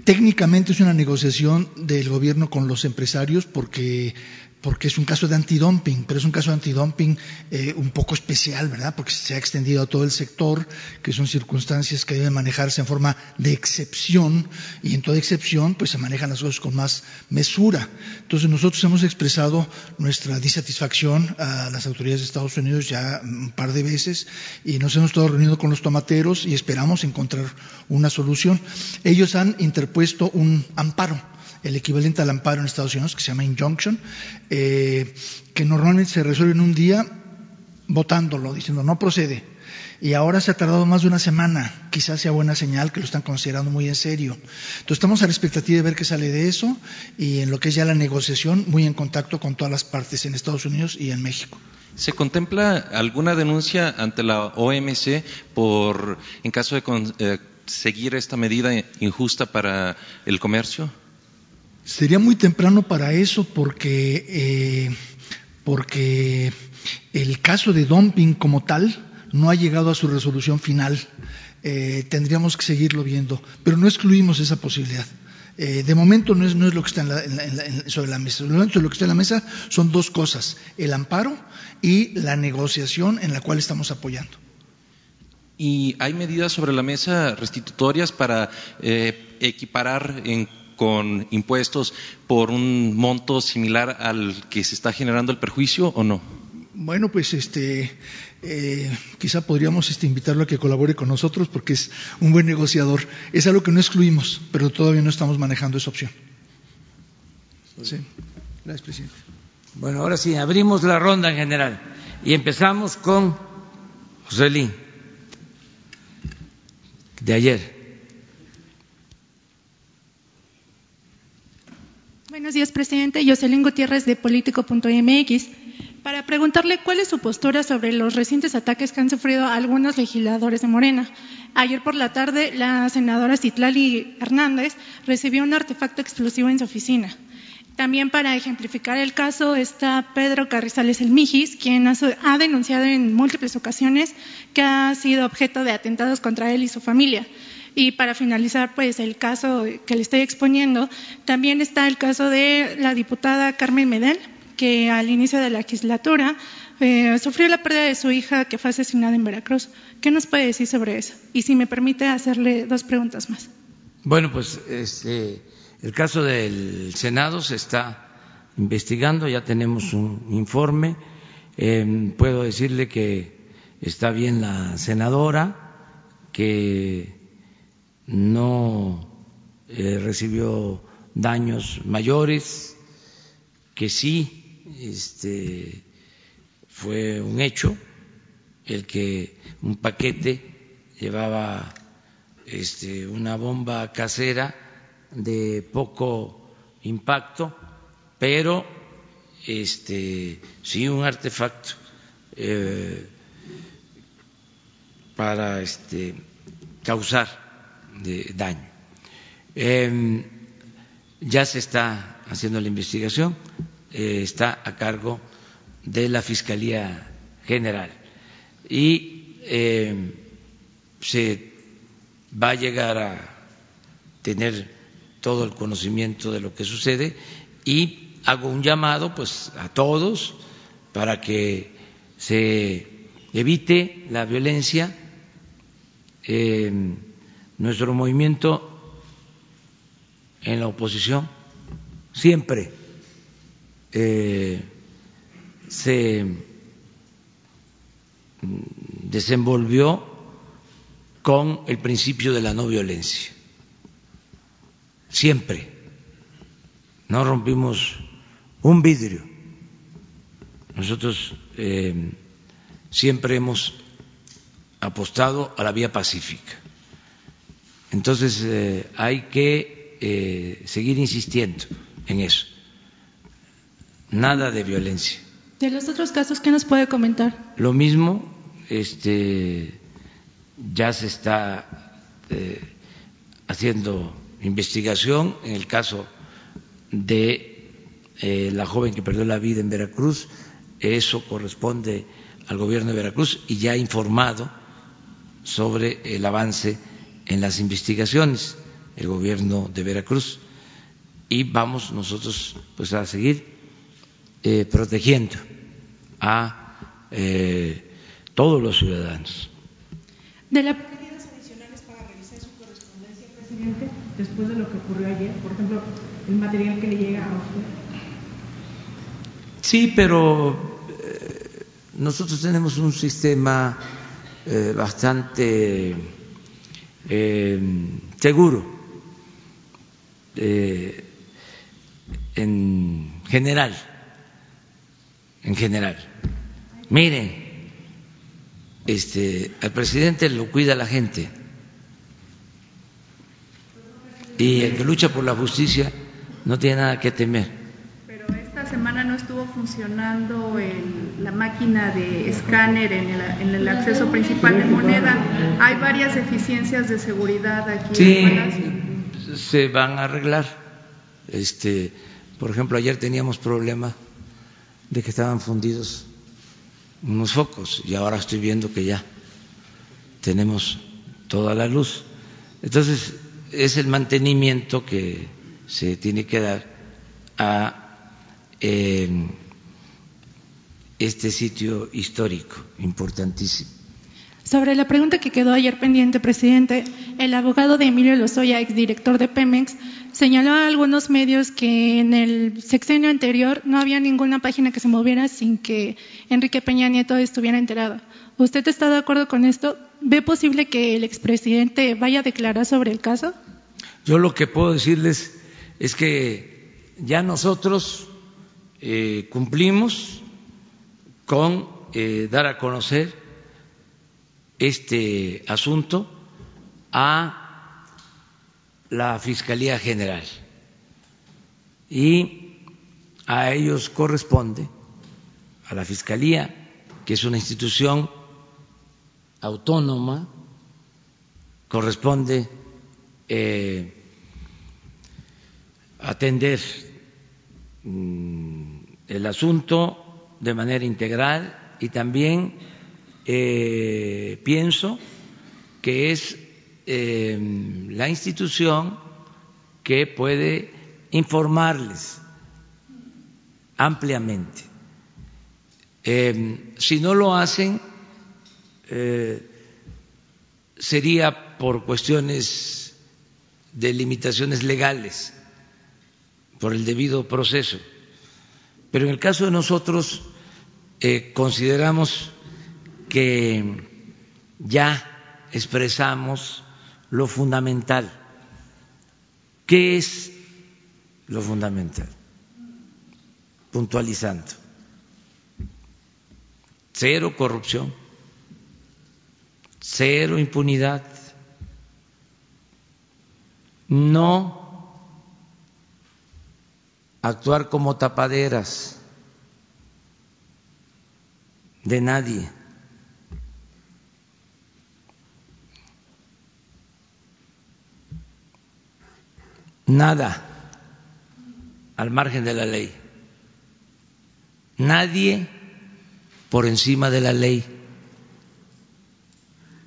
Técnicamente es una negociación del gobierno con los empresarios porque porque es un caso de antidumping, pero es un caso de antidumping eh, un poco especial, ¿verdad? Porque se ha extendido a todo el sector, que son circunstancias que deben manejarse en forma de excepción, y en toda excepción, pues se manejan las cosas con más mesura. Entonces, nosotros hemos expresado nuestra disatisfacción a las autoridades de Estados Unidos ya un par de veces, y nos hemos estado reuniendo con los tomateros y esperamos encontrar una solución. Ellos han interpuesto un amparo el equivalente al amparo en Estados Unidos, que se llama injunction, eh, que normalmente se resuelve en un día votándolo, diciendo no procede. Y ahora se ha tardado más de una semana. Quizás sea buena señal que lo están considerando muy en serio. Entonces estamos a la expectativa de ver qué sale de eso y en lo que es ya la negociación, muy en contacto con todas las partes en Estados Unidos y en México. ¿Se contempla alguna denuncia ante la OMC por, en caso de eh, seguir esta medida injusta para el comercio? Sería muy temprano para eso porque, eh, porque el caso de dumping como tal no ha llegado a su resolución final. Eh, tendríamos que seguirlo viendo, pero no excluimos esa posibilidad. Eh, de momento no es, no es lo que está sobre la mesa. De momento lo que está en la mesa son dos cosas, el amparo y la negociación en la cual estamos apoyando. ¿Y hay medidas sobre la mesa restitutorias para equiparar en con impuestos por un monto similar al que se está generando el perjuicio o no? Bueno, pues este, eh, quizá podríamos este, invitarlo a que colabore con nosotros porque es un buen negociador. Es algo que no excluimos, pero todavía no estamos manejando esa opción. Sí. Gracias, presidente. Bueno, ahora sí, abrimos la ronda en general y empezamos con José de ayer. Buenos días, presidente. Jocelyn Gutiérrez de Político.mx. Para preguntarle cuál es su postura sobre los recientes ataques que han sufrido algunos legisladores de Morena. Ayer por la tarde, la senadora Citlali Hernández recibió un artefacto explosivo en su oficina. También para ejemplificar el caso está Pedro Carrizales El Mijis, quien ha denunciado en múltiples ocasiones que ha sido objeto de atentados contra él y su familia. Y para finalizar, pues el caso que le estoy exponiendo, también está el caso de la diputada Carmen Medel, que al inicio de la legislatura eh, sufrió la pérdida de su hija que fue asesinada en Veracruz. ¿Qué nos puede decir sobre eso? Y si me permite hacerle dos preguntas más. Bueno, pues este, el caso del Senado se está investigando, ya tenemos un informe. Eh, puedo decirle que está bien la senadora, que no eh, recibió daños mayores, que sí este, fue un hecho el que un paquete llevaba este, una bomba casera de poco impacto, pero este, sí un artefacto eh, para este, causar de daño. Em, ya se está haciendo la investigación, eh, está a cargo de la Fiscalía General y em, se va a llegar a tener todo el conocimiento de lo que sucede y hago un llamado pues a todos para que se evite la violencia eh, nuestro movimiento en la oposición siempre eh, se desenvolvió con el principio de la no violencia. Siempre. No rompimos un vidrio. Nosotros eh, siempre hemos apostado a la vía pacífica. Entonces eh, hay que eh, seguir insistiendo en eso. Nada de violencia. De los otros casos, ¿qué nos puede comentar? Lo mismo, este, ya se está eh, haciendo investigación en el caso de la joven que perdió la vida en Veracruz. Eso corresponde al gobierno de Veracruz y ya ha informado sobre el avance en las investigaciones el gobierno de Veracruz y vamos nosotros pues a seguir eh, protegiendo a eh, todos los ciudadanos. De las medidas adicionales para revisar su correspondencia, presidente, después de lo que ocurrió ayer, por ejemplo, el material que le llega a usted. Sí, pero eh, nosotros tenemos un sistema eh, bastante eh, seguro eh, en general, en general. Miren, este, al presidente lo cuida la gente y el que lucha por la justicia no tiene nada que temer estuvo funcionando el, la máquina de escáner en el, en el, acceso principal de moneda. Hay varias deficiencias de seguridad aquí. Sí, en se van a arreglar. Este, por ejemplo, ayer teníamos problema de que estaban fundidos unos focos y ahora estoy viendo que ya tenemos toda la luz. Entonces, es el mantenimiento que se tiene que dar a este sitio histórico importantísimo. Sobre la pregunta que quedó ayer pendiente, presidente, el abogado de Emilio Lozoya, exdirector de Pemex, señaló a algunos medios que en el sexenio anterior no había ninguna página que se moviera sin que Enrique Peña Nieto estuviera enterado. ¿Usted está de acuerdo con esto? ¿Ve posible que el expresidente vaya a declarar sobre el caso? Yo lo que puedo decirles es que ya nosotros eh, cumplimos con eh, dar a conocer este asunto a la Fiscalía General. Y a ellos corresponde, a la Fiscalía, que es una institución autónoma, corresponde eh, atender Mm, el asunto de manera integral y también eh, pienso que es eh, la institución que puede informarles ampliamente. Eh, si no lo hacen, sería por cuestiones de limitaciones legales, por el debido proceso. Pero en el caso de nosotros, eh, consideramos que ya expresamos lo fundamental. ¿Qué es lo fundamental? Puntualizando. Cero corrupción, cero impunidad, no actuar como tapaderas de nadie. Nada al margen de la ley. Nadie por encima de la ley.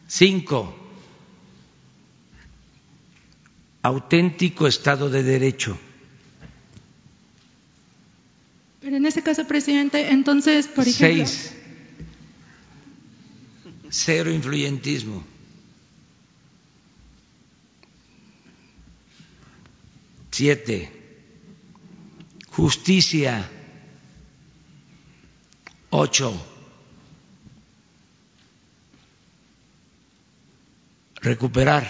Cinco, auténtico Estado de Derecho. Pero en ese caso, presidente, entonces, por ejemplo. Seis, cero influyentismo. Siete, justicia. Ocho, recuperar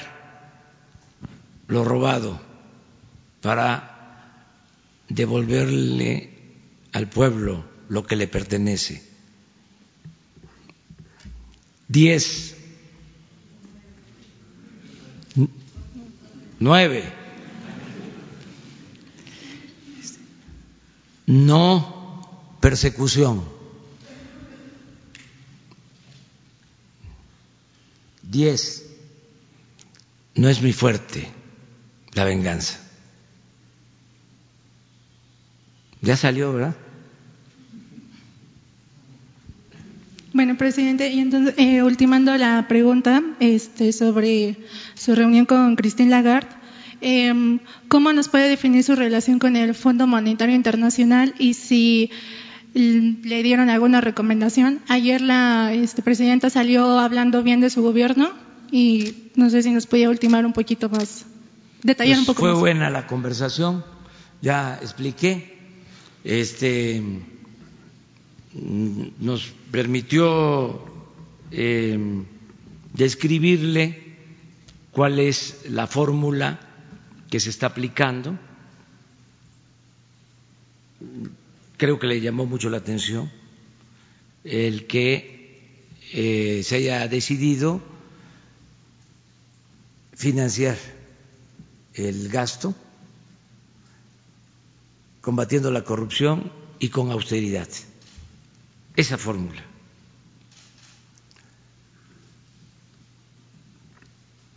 lo robado para devolverle al pueblo lo que le pertenece. Diez, nueve, no persecución. Diez, no es muy fuerte la venganza. Ya salió, ¿verdad? Bueno, presidente, y entonces, eh, ultimando la pregunta este, sobre su reunión con Christine Lagarde, eh, ¿cómo nos puede definir su relación con el Fondo Monetario Internacional y si le dieron alguna recomendación? Ayer la este, presidenta salió hablando bien de su gobierno y no sé si nos podía ultimar un poquito más, detallar Pues un poco fue más. buena la conversación, ya expliqué. Este mm, nos permitió eh, describirle cuál es la fórmula que se está aplicando. Creo que le llamó mucho la atención el que eh, se haya decidido financiar el gasto combatiendo la corrupción y con austeridad. Esa fórmula.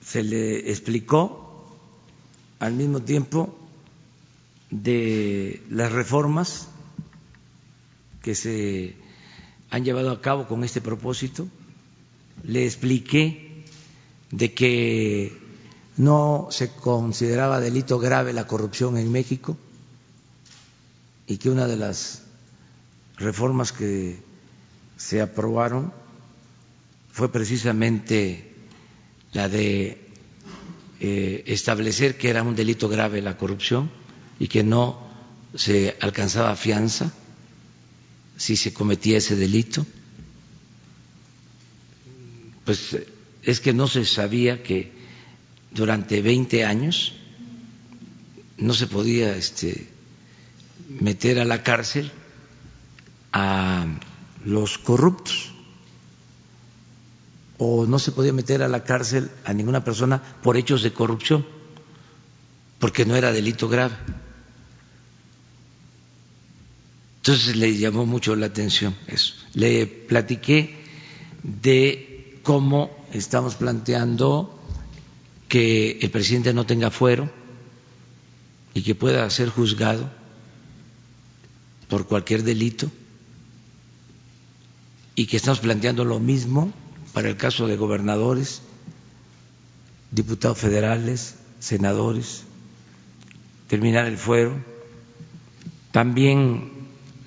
Se le explicó al mismo tiempo de las reformas que se han llevado a cabo con este propósito. Le expliqué de que no se consideraba delito grave la corrupción en México y que una de las reformas que se aprobaron fue precisamente la de eh, establecer que era un delito grave la corrupción y que no se alcanzaba fianza si se cometía ese delito. Pues es que no se sabía que durante 20 años no se podía este, meter a la cárcel a los corruptos o no se podía meter a la cárcel a ninguna persona por hechos de corrupción, porque no era delito grave. Entonces le llamó mucho la atención eso. Le platiqué de cómo estamos planteando que el presidente no tenga fuero y que pueda ser juzgado por cualquier delito y que estamos planteando lo mismo para el caso de gobernadores diputados federales, senadores, terminar el fuero. También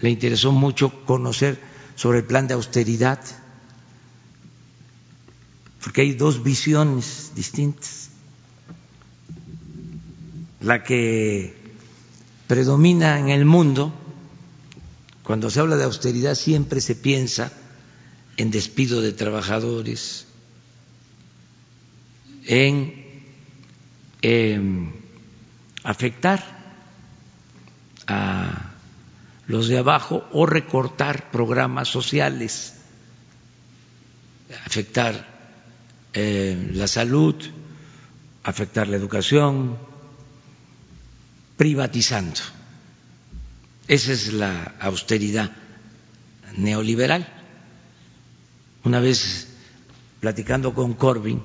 le interesó mucho conocer sobre el plan de austeridad, porque hay dos visiones distintas. La que predomina en el mundo, cuando se habla de austeridad siempre se piensa en despido de trabajadores, en, afectar a los de abajo o recortar programas sociales, afectar eh, la salud, afectar la educación, privatizando. Esa es la austeridad neoliberal. Una vez platicando con Corbyn,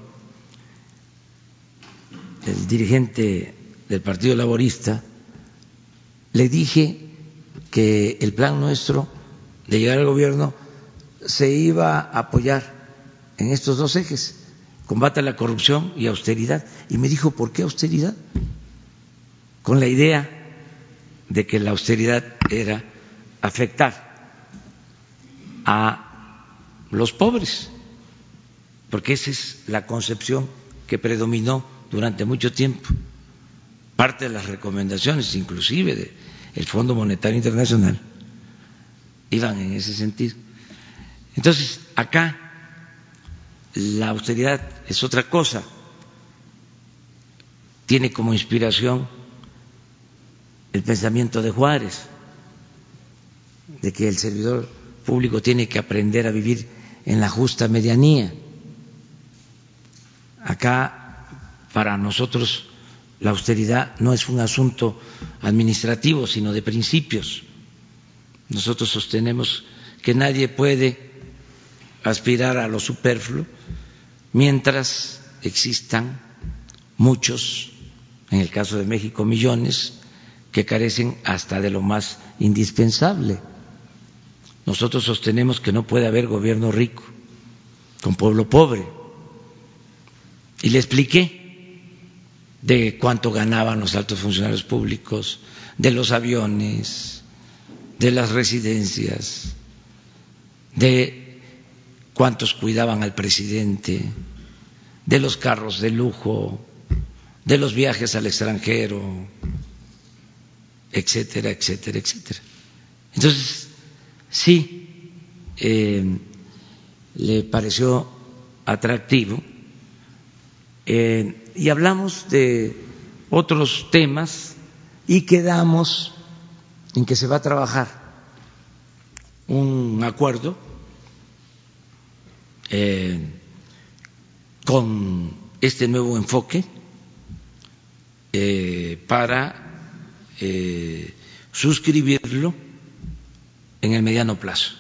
el dirigente del Partido Laborista, le dije que el plan nuestro de llegar al gobierno se iba a apoyar en estos dos ejes, combate a la corrupción y austeridad. Y me dijo, ¿por qué austeridad? Con la idea de que la austeridad era afectar a los pobres, porque esa es la concepción que predominó durante mucho tiempo. Parte de las recomendaciones, inclusive del Fondo Monetario Internacional, iban en ese sentido. Entonces, acá la austeridad es otra cosa. Tiene como inspiración el pensamiento de Juárez, de que el servidor público tiene que aprender a vivir en la justa medianía. Acá para nosotros la austeridad no es un asunto administrativo, sino de principios. Nosotros sostenemos que nadie puede aspirar a lo superfluo mientras existan muchos, en el caso de México millones, que carecen hasta de lo más indispensable. Nosotros sostenemos que no puede haber gobierno rico con pueblo pobre. Y le expliqué de cuánto ganaban los altos funcionarios públicos, de los aviones, de las residencias, de cuántos cuidaban al presidente, de los carros de lujo, de los viajes al extranjero, etcétera, etcétera, etcétera. Entonces, sí, eh, le pareció atractivo eh, y hablamos de otros temas y quedamos en que se va a trabajar un acuerdo eh, con este nuevo enfoque para eh, suscribirlo en el mediano plazo,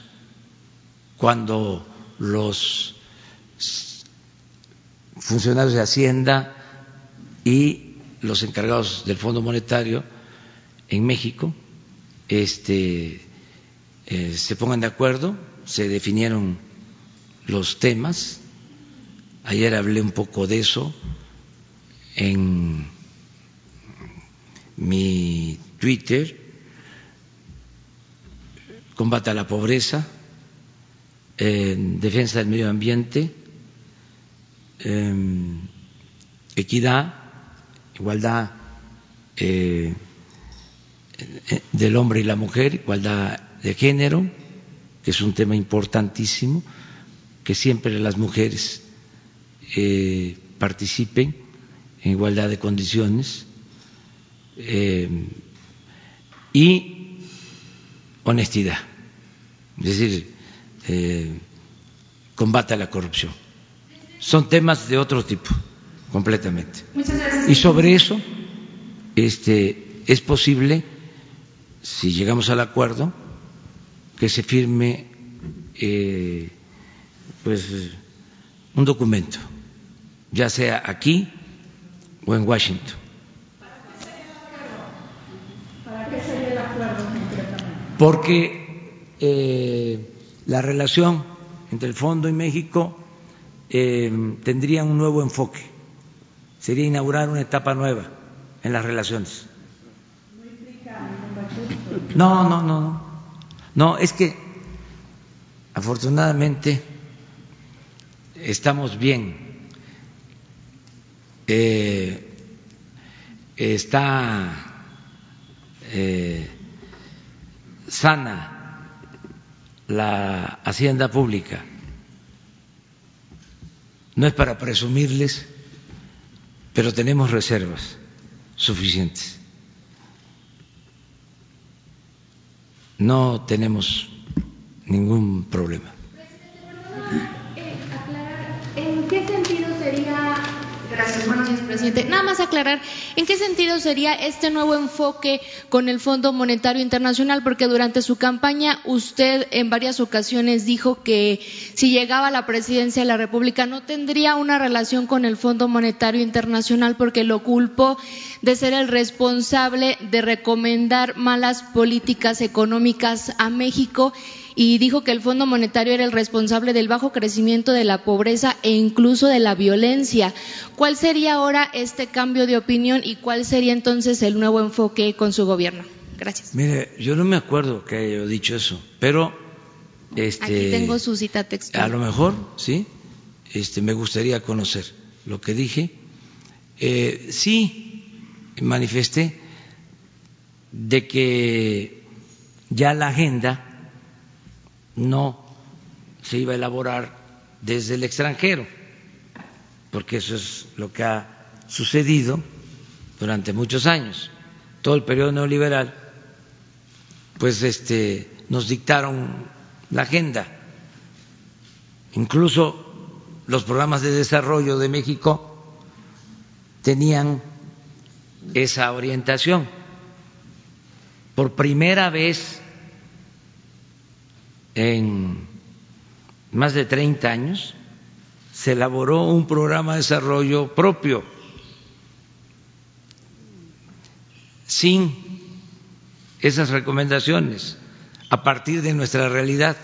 cuando los funcionarios de Hacienda y los encargados del Fondo Monetario en México este, eh, se pongan de acuerdo, se definieron los temas. Ayer hablé un poco de eso en mi Twitter, combate a la pobreza, defensa del medio ambiente, equidad igualdad eh, del hombre y la mujer, igualdad de género, que es un tema importantísimo, que siempre las mujeres eh, participen en igualdad de condiciones eh, y honestidad, es decir, combate a la corrupción. Son temas de otro tipo completamente. Y sobre eso este, es posible, si llegamos al acuerdo, que se firme eh, pues, un documento, ya sea aquí o en Washington. ¿Para qué sería el acuerdo Porque eh, la relación entre el Fondo y México eh, tendría un nuevo enfoque sería inaugurar una etapa nueva en las relaciones. No, no, no, no. No, es que afortunadamente estamos bien. Eh, está sana la hacienda pública. No es para presumirles, pero tenemos reservas suficientes. No tenemos ningún problema. ¿En qué sentido sería Gracias, buenos días, presidente. Nada más aclarar, ¿en qué sentido sería este nuevo enfoque con el Fondo Monetario Internacional? Porque durante su campaña usted en varias ocasiones dijo que si llegaba a la presidencia de la República no tendría una relación con el Fondo Monetario Internacional porque lo culpó de ser el responsable de recomendar malas políticas económicas a México y dijo que el Fondo Monetario era el responsable del bajo crecimiento de la pobreza e incluso de la violencia. ¿Cuál sería ahora este cambio de opinión y cuál sería entonces el nuevo enfoque con su gobierno? Gracias. Mire, yo no me acuerdo que haya dicho eso, pero este, aquí tengo su cita textual. A lo mejor, sí. Este, me gustaría conocer lo que dije. Eh, sí, manifesté de que ya la agenda no se iba a elaborar desde el extranjero, porque eso es lo que ha sucedido durante muchos años. Todo el periodo neoliberal, pues este, nos dictaron la agenda. Incluso los programas de desarrollo de México tenían esa orientación. Por primera vez en más de 30 años se elaboró un programa de desarrollo propio, sin esas recomendaciones, a partir de nuestra realidad.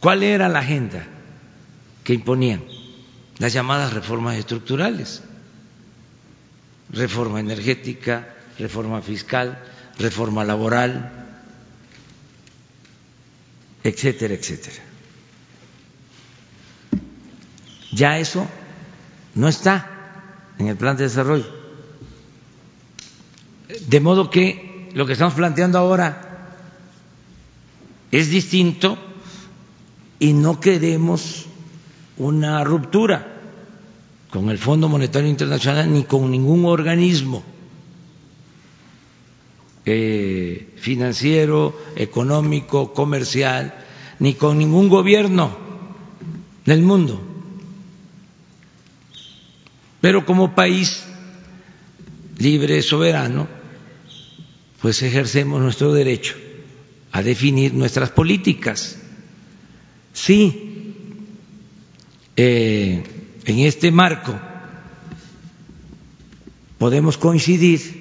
¿Cuál era la agenda que imponían? Las llamadas reformas estructurales, reforma energética, reforma fiscal, reforma laboral, etcétera, etcétera. Ya eso no está en el plan de desarrollo. De modo que lo que estamos planteando ahora es distinto y no queremos una ruptura con el Fondo Monetario Internacional ni con ningún organismo eh, financiero, económico, comercial, ni con ningún gobierno del mundo. Pero como país libre, soberano, pues ejercemos nuestro derecho a definir nuestras políticas. Sí, eh, en este marco podemos coincidir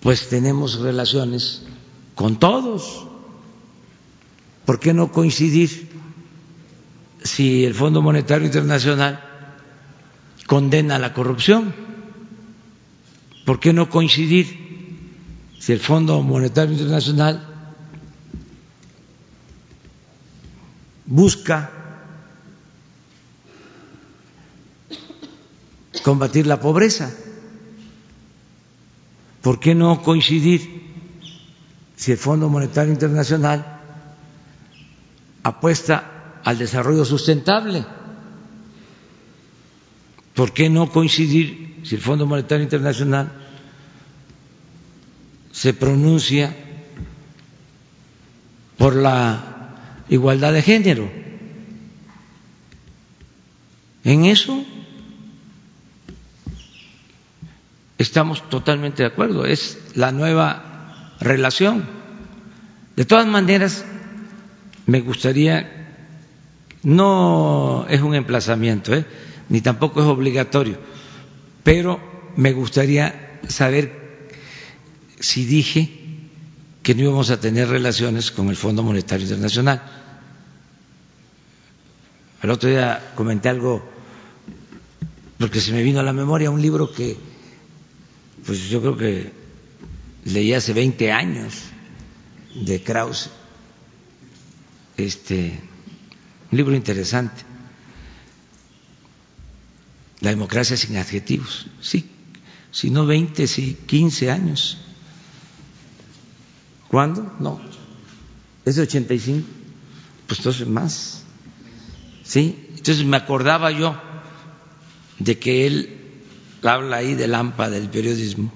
pues tenemos relaciones con todos. ¿Por qué no coincidir si el Fondo Monetario Internacional condena la corrupción? ¿Por qué no coincidir si el Fondo Monetario Internacional busca combatir la pobreza? ¿Por qué no coincidir si el Fondo Monetario Internacional apuesta al desarrollo sustentable? ¿Por qué no coincidir si el Fondo Monetario Internacional se pronuncia por la igualdad de género? En eso estamos totalmente de acuerdo, es la nueva relación. De todas maneras, me gustaría, no es un emplazamiento, ¿eh? ni tampoco es obligatorio, pero me gustaría saber si dije que no íbamos a tener relaciones con el Fondo Monetario Internacional. El otro día comenté algo, porque se me vino a la memoria un libro que, pues yo creo que leí hace 20 años de Krause, este, un libro interesante, La democracia sin adjetivos, sí, si no 20, sí 15 años. ¿Cuándo? No, es de 85, pues entonces más. ¿Sí? Entonces me acordaba yo de que él habla ahí del AMPA del periodismo,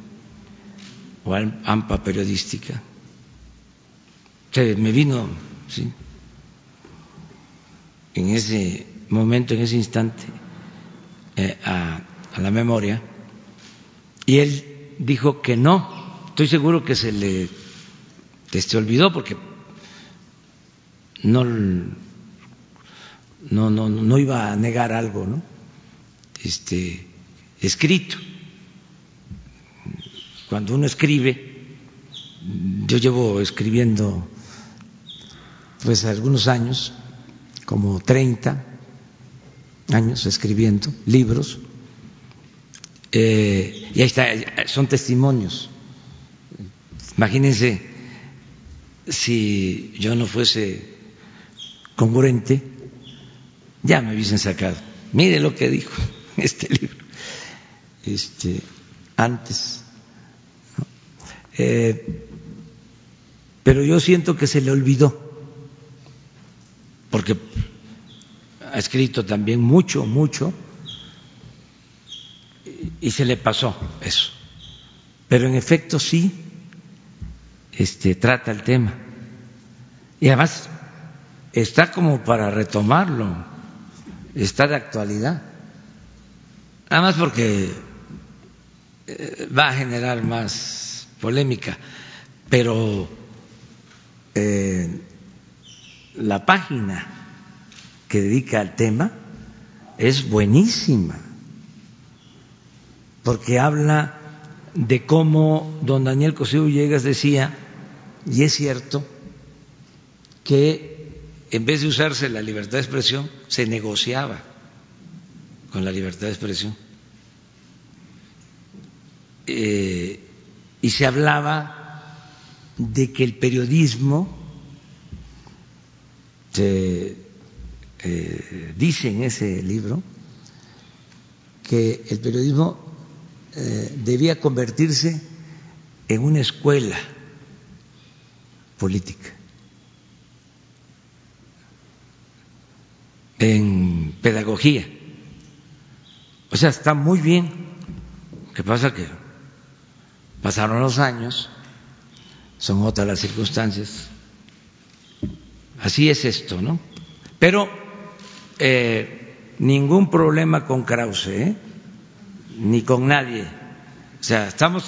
o AMPA periodística. Que me vino, ¿sí? En ese momento, en ese instante, eh, a, la memoria, y él dijo que no. Estoy seguro que se le este, olvidó porque no, no, no, no iba a negar algo, ¿no? Este, escrito. Cuando uno escribe, yo llevo escribiendo pues algunos años, como 30 años escribiendo libros, eh, y ahí está, son testimonios. Imagínense si yo no fuese congruente, ya me hubiesen sacado. Mire lo que dijo <laughs> este libro, este, antes. Eh, pero yo siento que se le olvidó, porque ha escrito también mucho, mucho, y se le pasó eso. Pero en efecto sí este, trata el tema. Y además está como para retomarlo, está de actualidad. Nada más porque va a generar más polémica, pero eh, la página que dedica al tema es buenísima, porque habla de cómo don Daniel Cosío Villegas decía, y es cierto, que en vez de usarse la libertad de expresión, se negociaba con la libertad de expresión. Eh, y se hablaba de que el periodismo, se eh, dice en ese libro, que el periodismo eh, debía convertirse en una escuela política, en pedagogía. O sea, está muy bien. ¿Qué pasa? Que pasaron los años, son otras las circunstancias. Así es esto, ¿no? Pero eh, ningún problema con Krause, ¿eh? ni con nadie. O sea, estamos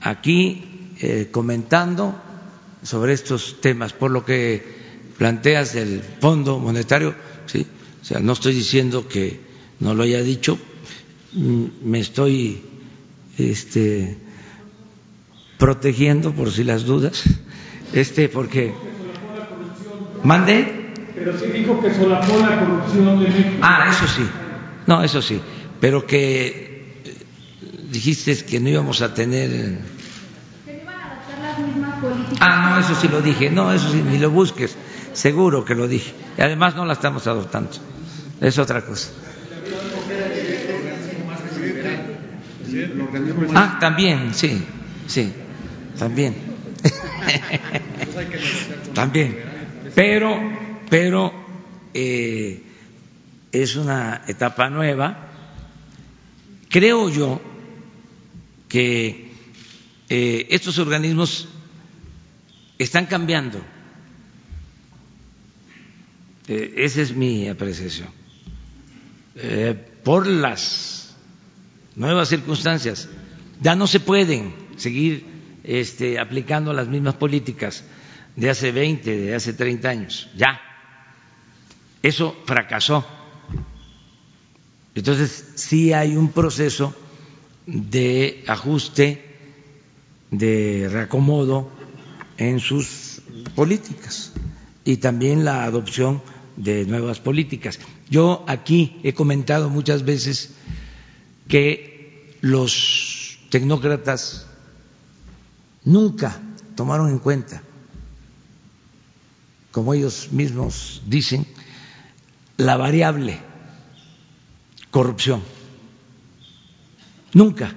aquí eh, comentando sobre estos temas, por lo que planteas del Fondo Monetario, sí, o sea, no estoy diciendo que no lo haya dicho, mm, me estoy este, protegiendo por si las dudas, este, porque mande. Pero sí dijo que solapó la corrupción de México. Ah, eso sí, no, eso sí, pero que dijiste que no íbamos a tener Ah, no, eso sí lo dije. No, eso sí, ni lo busques. Seguro que lo dije. Y además no la estamos adoptando. Es otra cosa. Ah, también, sí, sí, también. también. Pero, pero eh, es una etapa nueva. Creo yo que eh, estos organismos están cambiando. Eh, esa es mi apreciación. Eh, por las nuevas circunstancias, ya no se pueden seguir este, aplicando las mismas políticas de hace 20, de hace 30 años, ya. Eso fracasó. Entonces, sí hay un proceso de ajuste, de reacomodo en sus políticas y también la adopción de nuevas políticas. Yo aquí he comentado muchas veces que los tecnócratas nunca tomaron en cuenta, como ellos mismos dicen, la variable corrupción. Nunca.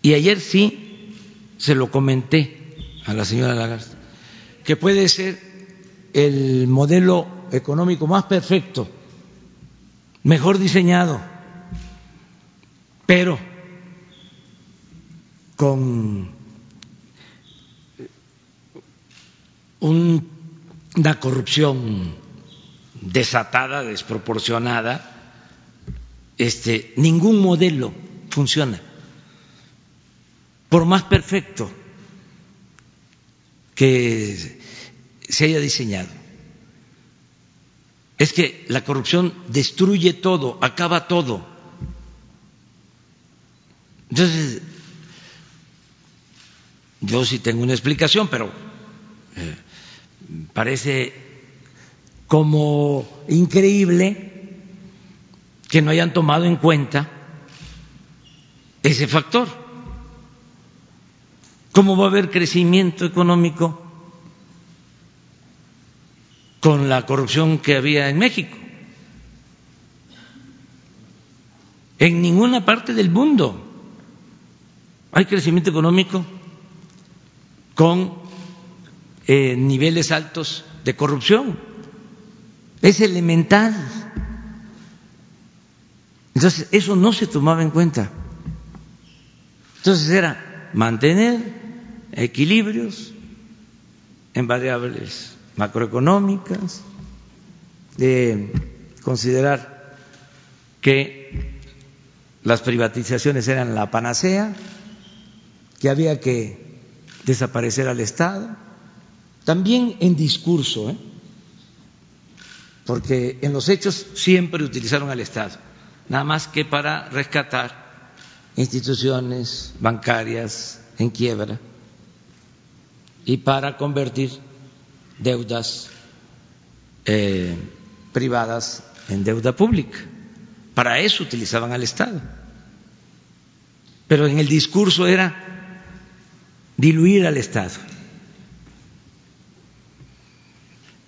Y ayer sí se lo comenté a la señora Lagarde, que puede ser el modelo económico más perfecto, mejor diseñado, pero con una corrupción desatada, desproporcionada, este, ningún modelo funciona, por más perfecto que se haya diseñado. Es que la corrupción destruye todo, acaba todo. Entonces, yo sí tengo una explicación, pero eh, parece como increíble que no hayan tomado en cuenta ese factor. ¿Cómo va a haber crecimiento económico con la corrupción que había en México? En ninguna parte del mundo hay crecimiento económico con eh, niveles altos de corrupción. Es elemental. Entonces, eso no se tomaba en cuenta. Entonces era mantener equilibrios en variables macroeconómicas, de considerar que las privatizaciones eran la panacea, que había que desaparecer al Estado, también en discurso, ¿eh? porque en los hechos siempre utilizaron al Estado, nada más que para rescatar instituciones bancarias en quiebra y para convertir deudas eh, privadas en deuda pública. Para eso utilizaban al Estado. Pero en el discurso era diluir al Estado,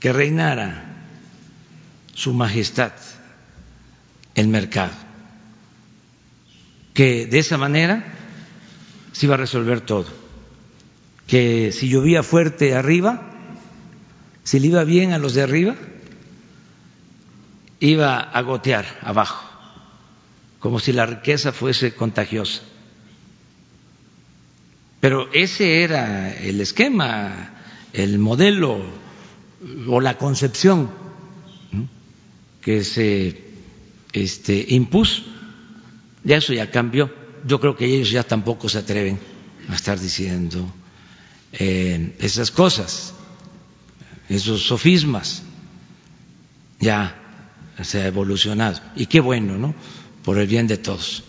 que reinara su majestad el mercado, que de esa manera se iba a resolver todo, que si llovía fuerte arriba, si le iba bien a los de arriba, iba a gotear abajo, como si la riqueza fuese contagiosa. Pero ese era el esquema, el modelo o la concepción que se este, impuso. Ya eso ya cambió. Yo creo que ellos ya tampoco se atreven a estar diciendo eh, esas cosas esos sofismas. Ya se ha evolucionado. Y qué bueno, ¿no? Por el bien de todos.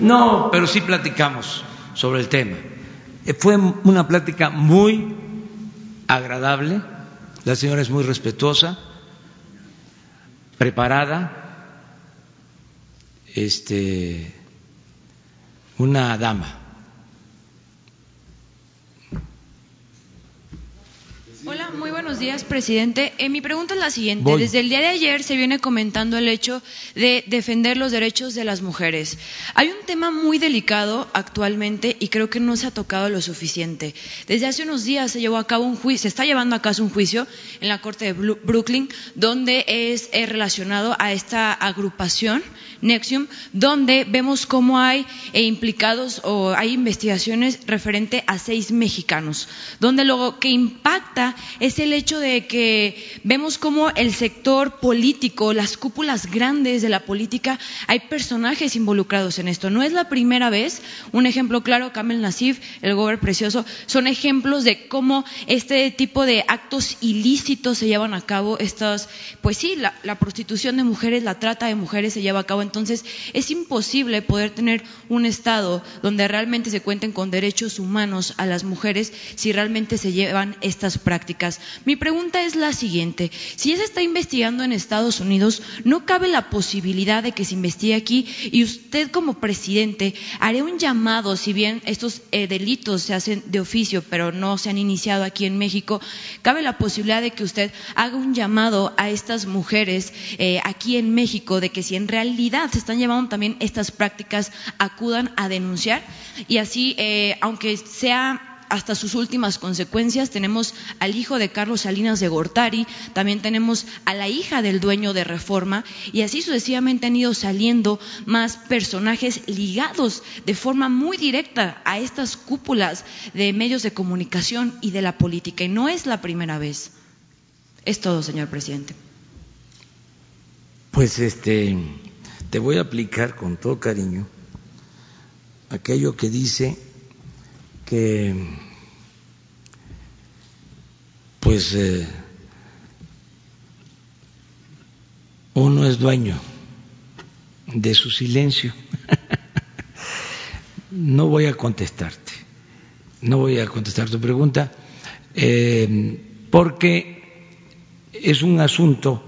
No, pero sí platicamos sobre el tema. Eh, fue una plática muy agradable. La señora es muy respetuosa, preparada, este una dama. Hola, muy buenos días, presidente. Eh, mi pregunta es la siguiente. Desde el día de ayer se viene comentando el hecho de defender los derechos de las mujeres. Hay un tema muy delicado actualmente y creo que no se ha tocado lo suficiente. Desde hace unos días se llevó a cabo un juicio, se está llevando a cabo un juicio en la Corte de Brooklyn, donde es relacionado a esta agrupación Nexium, donde vemos cómo hay eh, implicados o hay investigaciones referente a seis mexicanos, donde lo que impacta es el hecho de que vemos como el sector político, las cúpulas grandes de la política, hay personajes involucrados en esto. No es la primera vez. Un ejemplo claro, Kamel Nasif, el gobernador precioso, son ejemplos de cómo este tipo de actos ilícitos se llevan a cabo. Estas, pues sí, la, la prostitución de mujeres, la trata de mujeres se lleva a cabo. Entonces, es imposible poder tener un Estado donde realmente se cuenten con derechos humanos a las mujeres si realmente se llevan estas prácticas. Mi pregunta es la siguiente. Si ya se está investigando en Estados Unidos, ¿no cabe la posibilidad de que se investigue aquí y usted como presidente haré un llamado, si bien estos eh, delitos se hacen de oficio, pero no se han iniciado aquí en México, cabe la posibilidad de que usted haga un llamado a estas mujeres eh, aquí en México de que si en realidad se están llevando también estas prácticas, acudan a denunciar y así, eh, aunque sea hasta sus últimas consecuencias. Tenemos al hijo de Carlos Salinas de Gortari, también tenemos a la hija del dueño de Reforma y así sucesivamente han ido saliendo más personajes ligados de forma muy directa a estas cúpulas de medios de comunicación y de la política. Y no es la primera vez. Es todo, señor presidente. Pues este, te voy a aplicar con todo cariño aquello que dice que pues eh, uno es dueño de su silencio. <laughs> no voy a contestarte, no voy a contestar tu pregunta, eh, porque es un asunto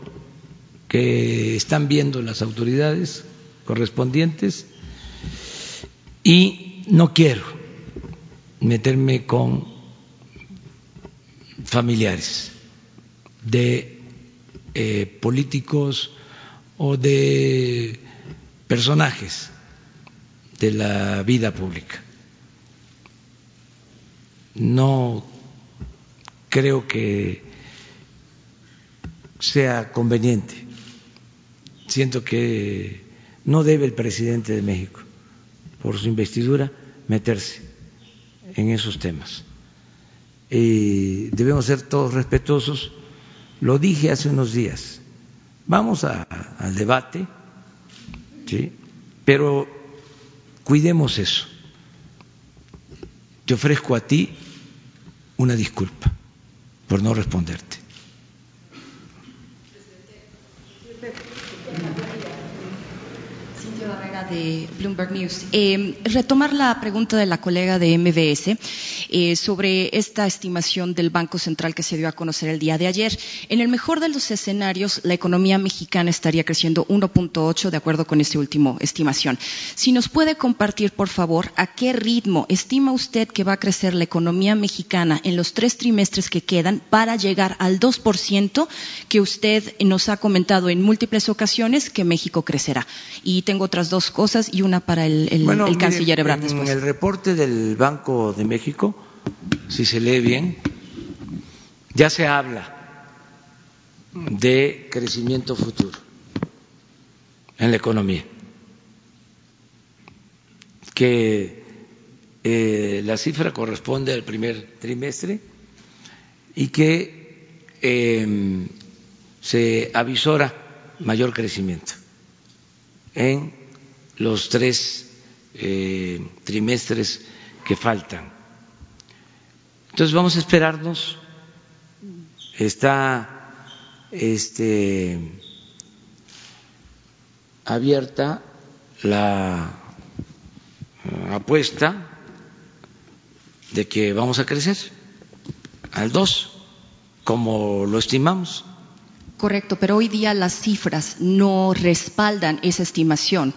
que están viendo las autoridades correspondientes y no quiero meterme con familiares de eh, políticos o de personajes de la vida pública. No creo que sea conveniente. Siento que no debe el presidente de México, por su investidura, meterse en esos temas. y debemos ser todos respetuosos. Lo dije hace unos días. Vamos al debate, ¿sí? pero cuidemos eso. Te ofrezco a ti una disculpa por no responderte. De Bloomberg News. Eh, retomar la pregunta de la colega de MBS eh, sobre esta estimación del Banco Central que se dio a conocer el día de ayer. En el mejor de los escenarios, la economía mexicana estaría creciendo 1.8 de acuerdo con esta última estimación. Si nos puede compartir, por favor, a qué ritmo estima usted que va a crecer la economía mexicana en los tres trimestres que quedan para llegar al 2% que usted nos ha comentado en múltiples ocasiones que México crecerá. Y tengo otras dos cosas y una para el, canciller Ebrard después. En el reporte del Banco de México, si se lee bien, ya se habla de crecimiento futuro en la economía, que eh, la cifra corresponde al primer trimestre y que em, se avisora mayor crecimiento en los tres eh, trimestres que faltan. Entonces vamos a esperarnos. Está este, abierta la apuesta de que vamos a crecer al 2, como lo estimamos. Correcto, pero hoy día las cifras no respaldan esa estimación.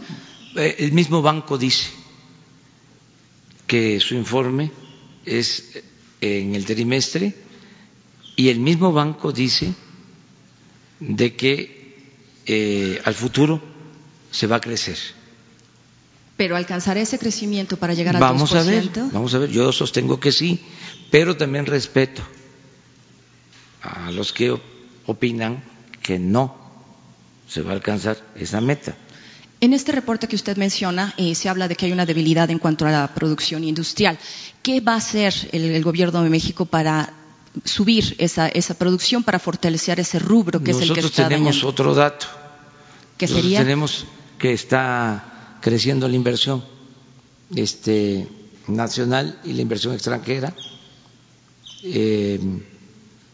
Eh, el mismo banco dice que su informe es en el trimestre y el mismo banco dice de que eh, al futuro se va a crecer. Pero alcanzar ese crecimiento para llegar al vamos a ver, vamos a ver. Yo sostengo que sí, pero también respeto a los que opinan que no se va a alcanzar esa meta. En este reporte que usted menciona, eh, se habla de que hay una debilidad en cuanto a la producción industrial. ¿Qué va a hacer el, gobierno de México para subir esa, esa producción para fortalecer ese rubro que es el que está tenemos dañando? otro dato. ¿Qué Nosotros sería? tenemos que está creciendo la inversión este, nacional y la inversión extranjera. Eh,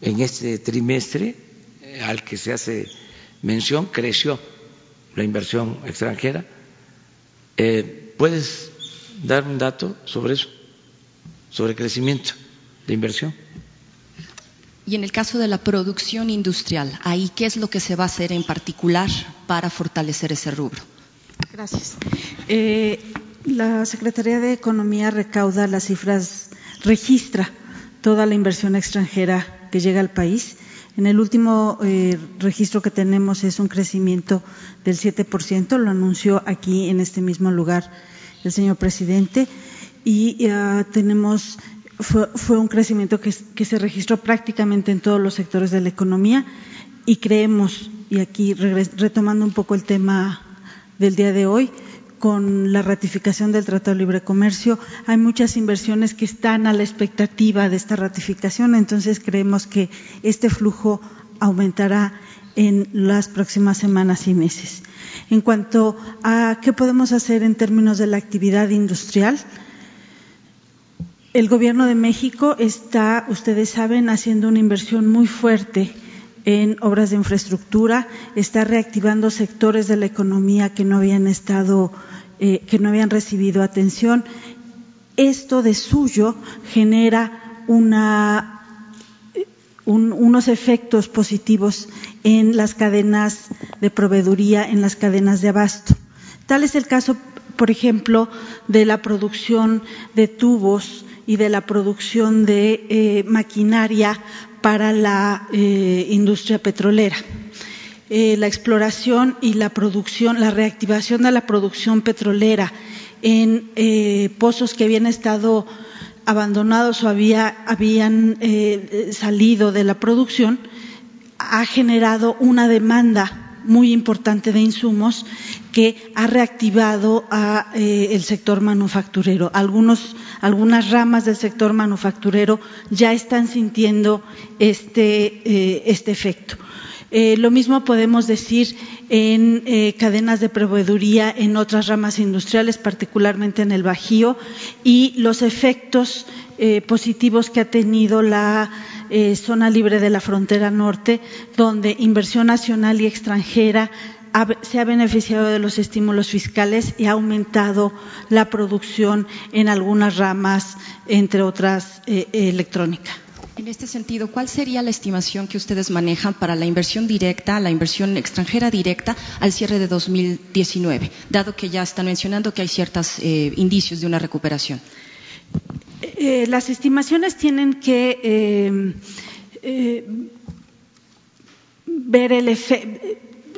en este trimestre eh, al que se hace mención creció la inversión extranjera. Eh, ¿Puedes dar un dato sobre eso? Sobre crecimiento de inversión. Y en el caso de la producción industrial, ahí qué es lo que se va a hacer en particular para fortalecer ese rubro. Gracias. Eh, la Secretaría de Economía recauda las cifras, registra toda la inversión extranjera que llega al país. En el último eh, registro que tenemos es un crecimiento del 7%, lo anunció aquí en este mismo lugar el señor presidente, y uh, tenemos fue, fue, un crecimiento que se registró prácticamente en todos los sectores de la economía. Y creemos, y aquí retomando un poco el tema del día de hoy, con la ratificación del Tratado de Libre Comercio, hay muchas inversiones que están a la expectativa de esta ratificación, entonces creemos que este flujo aumentará en las próximas semanas y meses. En cuanto a qué podemos hacer en términos de la actividad industrial, el Gobierno de México está, ustedes saben, haciendo una inversión muy fuerte en obras de infraestructura, está reactivando sectores de la economía que no habían estado, eh, que no habían recibido atención. Esto de suyo genera unos efectos positivos en las cadenas de proveeduría, en las cadenas de abasto. Tal es el caso, por ejemplo, de la producción de tubos y de la producción de eh, maquinaria para la eh, industria petrolera. Eh, la exploración y la producción, la reactivación de la producción petrolera en eh, pozos que habían estado abandonados o había, habían salido de la producción ha generado una demanda muy importante de insumos que ha reactivado a, eh, el sector manufacturero. Algunos, algunas ramas del sector manufacturero ya están sintiendo este, eh, este efecto. Eh, lo mismo podemos decir en eh, cadenas de proveeduría en otras ramas industriales, particularmente en el Bajío, y los efectos eh, positivos que ha tenido la zona libre de la frontera norte, donde inversión nacional y extranjera se ha beneficiado de los estímulos fiscales y ha aumentado la producción en algunas ramas, entre otras electrónica. En este sentido, ¿cuál sería la estimación que ustedes manejan para la inversión directa, la inversión extranjera directa al cierre de 2019, dado que ya están mencionando que hay ciertos eh, indicios de una recuperación? Eh, las estimaciones tienen que eh, eh, ver, el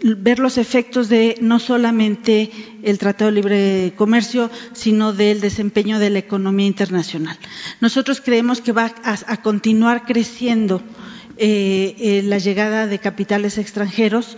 ver, los efectos de no solamente el Tratado de Libre Comercio, sino del desempeño de la economía internacional. Nosotros creemos que va a, a continuar creciendo la llegada de capitales extranjeros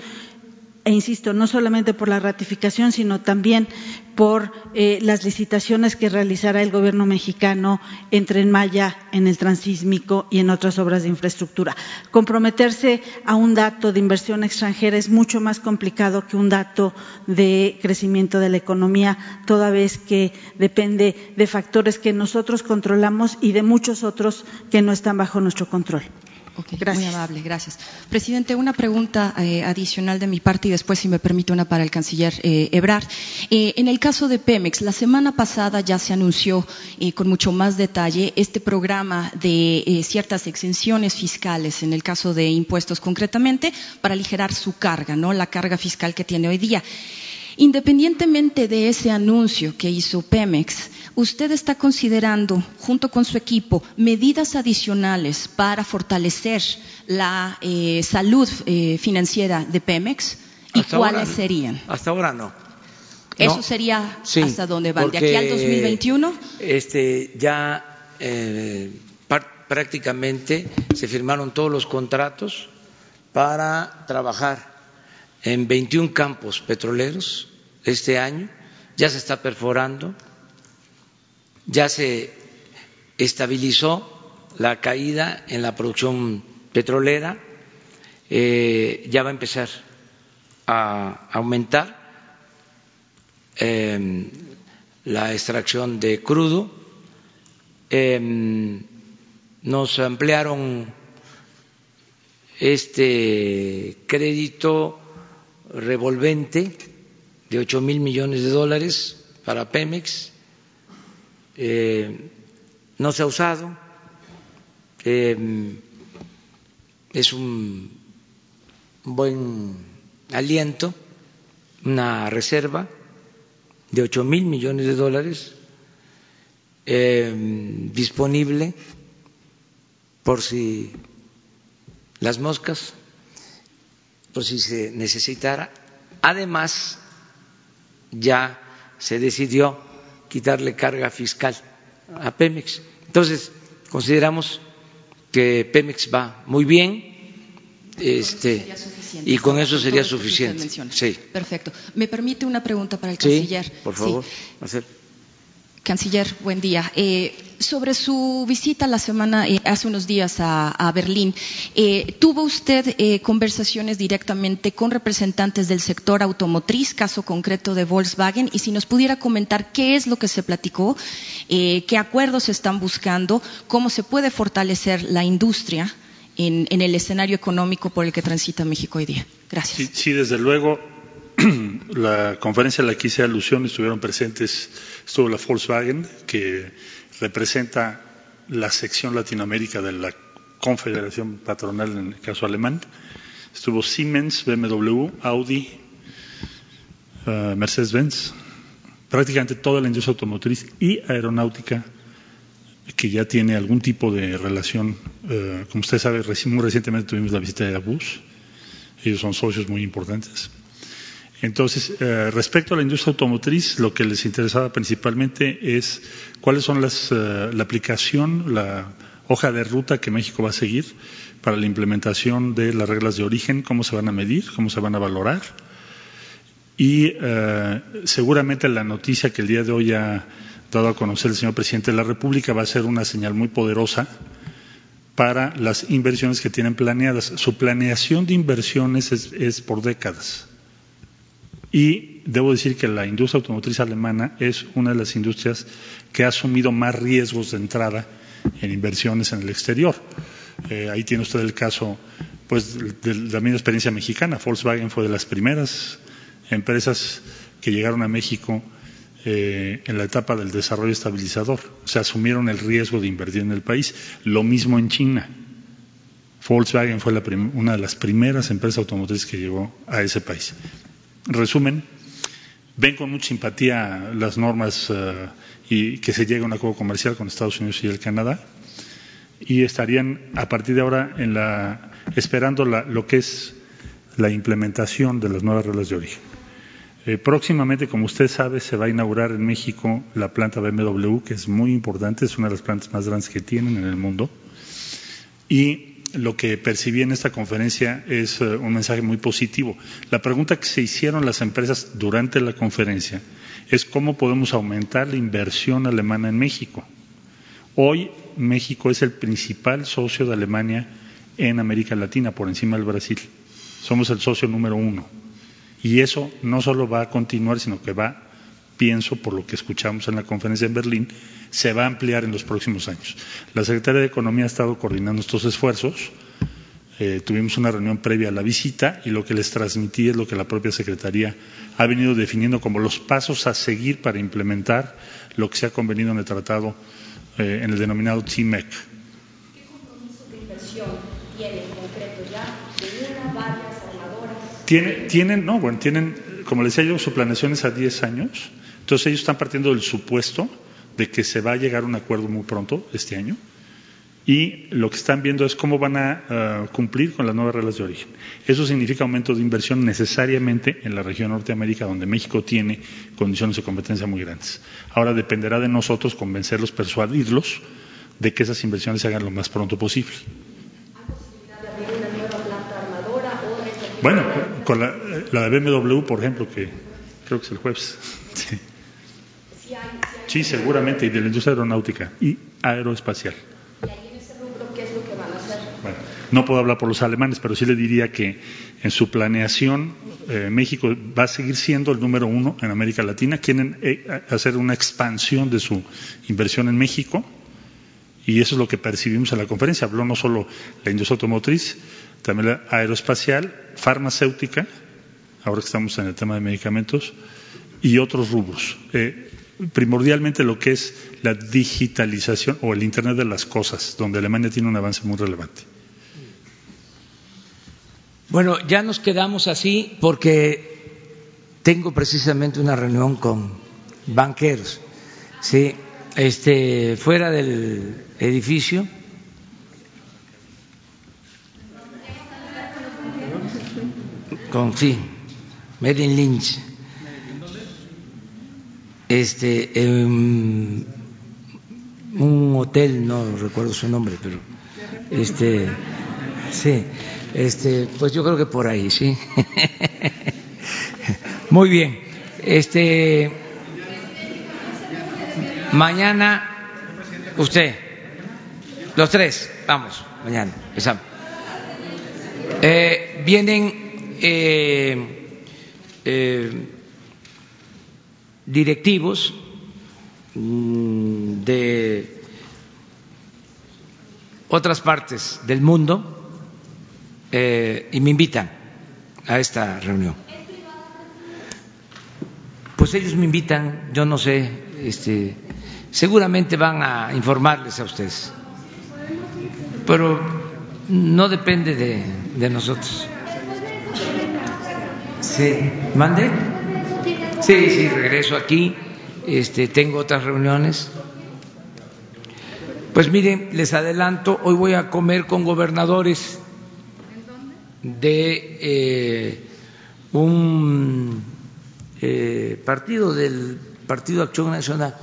e insisto, no solamente por la ratificación, sino también por eh, las licitaciones que realizará el gobierno mexicano en Tren Maya, en el transísmico y en otras obras de infraestructura. Comprometerse a un dato de inversión extranjera es mucho más complicado que un dato de crecimiento de la economía, toda vez que depende de factores que nosotros controlamos y de muchos otros que no están bajo nuestro control. Okay, muy amable, gracias. Presidente, una pregunta eh, adicional de mi parte y después, si me permite, una para el canciller eh, Ebrard. Eh, en el caso de Pemex, la semana pasada ya se anunció con mucho más detalle este programa de ciertas exenciones fiscales, en el caso de impuestos concretamente, para aligerar su carga, ¿no? La carga fiscal que tiene hoy día. Independientemente de ese anuncio que hizo Pemex, ¿usted está considerando, junto con su equipo, medidas adicionales para fortalecer la eh, salud eh, financiera de Pemex? ¿Y hasta cuáles ahora, serían? Hasta ahora no. ¿Eso no. sería sí, hasta dónde van? ¿De aquí al 2021? Este, ya eh, prácticamente se firmaron todos los contratos para trabajar en 21 campos petroleros este año, ya se está perforando, ya se estabilizó la caída en la producción petrolera, eh, ya va a empezar a aumentar em, la extracción de crudo, em, nos ampliaron este crédito revolvente de ocho mil millones de dólares para Pemex, eh, no se ha usado, eh, es un buen aliento, una reserva de ocho mil millones de dólares eh, disponible por si las moscas, por si se necesitara. Además, ya se decidió quitarle carga fiscal a Pemex. Entonces, consideramos que Pemex va muy bien. Este, y con eso sería suficiente. Sí. Perfecto. ¿Me permite una pregunta para el canciller? Sí, por favor. Canciller, buen día. Eh, sobre su visita la semana, eh, hace unos días a, Berlín, eh, ¿tuvo usted conversaciones directamente con representantes del sector automotriz, caso concreto de Volkswagen? Y si nos pudiera comentar qué es lo que se platicó, qué acuerdos se están buscando, cómo se puede fortalecer la industria en, el escenario económico por el que transita México hoy día. Gracias. sí desde luego <clears throat> la conferencia a la que hice alusión estuvieron presentes, estuvo la Volkswagen, que representa la sección Latinoamérica de la Confederación Patronal en el caso alemán, estuvo Siemens, BMW, Audi, eh, Mercedes-Benz, prácticamente toda la industria automotriz y aeronáutica que ya tiene algún tipo de relación. Eh, como usted sabe, muy recientemente tuvimos la visita de Airbus, ellos son socios muy importantes. Entonces, eh, respecto a la industria automotriz, lo que les interesaba principalmente es cuáles son las, eh, la aplicación, la hoja de ruta que México va a seguir para la implementación de las reglas de origen, cómo se van a medir, cómo se van a valorar. Y eh, seguramente la noticia que el día de hoy ha dado a conocer el señor presidente de la República va a ser una señal muy poderosa para las inversiones que tienen planeadas. Su planeación de inversiones es por décadas y debo decir que la industria automotriz alemana es una de las industrias que ha asumido más riesgos de entrada en inversiones en el exterior. Eh, ahí tiene usted el caso pues, de la misma experiencia mexicana. Volkswagen fue de las primeras empresas que llegaron a México eh, en la etapa del desarrollo estabilizador. Se asumieron el riesgo de invertir en el país. Lo mismo en China. Volkswagen fue una de las primeras empresas automotrices que llegó a ese país resumen, ven con mucha simpatía las normas eh, y que se llegue a un acuerdo comercial con Estados Unidos y el Canadá y estarían a partir de ahora en la, esperando lo que es la implementación de las nuevas reglas de origen. Eh, próximamente, como usted sabe, se va a inaugurar en México la planta BMW, que es muy importante, es una de las plantas más grandes que tienen en el mundo. Y lo que percibí en esta conferencia es eh, un mensaje muy positivo. La pregunta que se hicieron las empresas durante la conferencia es cómo podemos aumentar la inversión alemana en México. Hoy México es el principal socio de Alemania en América Latina, por encima del Brasil. Somos el socio número uno. Y eso no solo va a continuar, sino que va, pienso, por lo que escuchamos en la conferencia en Berlín, se va a ampliar en los próximos años. La Secretaría de Economía ha estado coordinando estos esfuerzos. Eh, tuvimos una reunión previa a la visita y lo que les transmití es lo que la propia Secretaría ha venido definiendo como los pasos a seguir para implementar lo que se ha convenido en el tratado, eh, en el denominado TMEC. ¿Qué compromiso de inversión tiene en concreto ya una, varias armadoras? tienen, no, bueno, tienen, como les decía yo, su planeación es a 10 años. Entonces ellos están partiendo del supuesto de que se va a llegar a un acuerdo muy pronto este año y lo que están viendo es cómo van a eh, cumplir con las nuevas reglas de origen. Eso significa aumento de inversión necesariamente en la región Norteamérica, donde México tiene condiciones de competencia muy grandes. Ahora dependerá de nosotros convencerlos, persuadirlos de que esas inversiones se hagan lo más pronto posible. Bueno, con la, la de BMW, por ejemplo, que creo que es el jueves. <laughs> Sí. Sí, seguramente, y de la industria aeronáutica y aeroespacial. No puedo hablar por los alemanes, pero sí le diría que en su planeación eh, México va a seguir siendo el número uno en América Latina. Quieren eh, hacer una expansión de su inversión en México y eso es lo que percibimos en la conferencia. Habló no solo la industria automotriz, también la aeroespacial, farmacéutica, ahora que estamos en el tema de medicamentos, y otros rubros. Eh, primordialmente lo que es la digitalización o el Internet de las cosas, donde Alemania tiene un avance muy relevante. Bueno, ya nos quedamos así porque tengo precisamente una reunión con banqueros, sí, este, fuera del edificio. Con sí, Merlin Lynch. Este, en un hotel, no recuerdo su nombre, pero este, sí. Este, pues yo creo que por ahí, sí. <laughs> Muy bien. Este, mañana, usted, los tres, vamos, mañana, empezamos. Eh, vienen eh, eh, directivos mm, de otras partes del mundo eh, y me invitan a esta reunión. Pues ellos me invitan, yo no sé, este, seguramente van a informarles a ustedes, pero no depende de, de nosotros. Sí, mande. Sí, sí, regreso aquí. Este, tengo otras reuniones. Pues miren, les adelanto, hoy voy a comer con gobernadores de eh, un eh, partido del Partido Acción Nacional.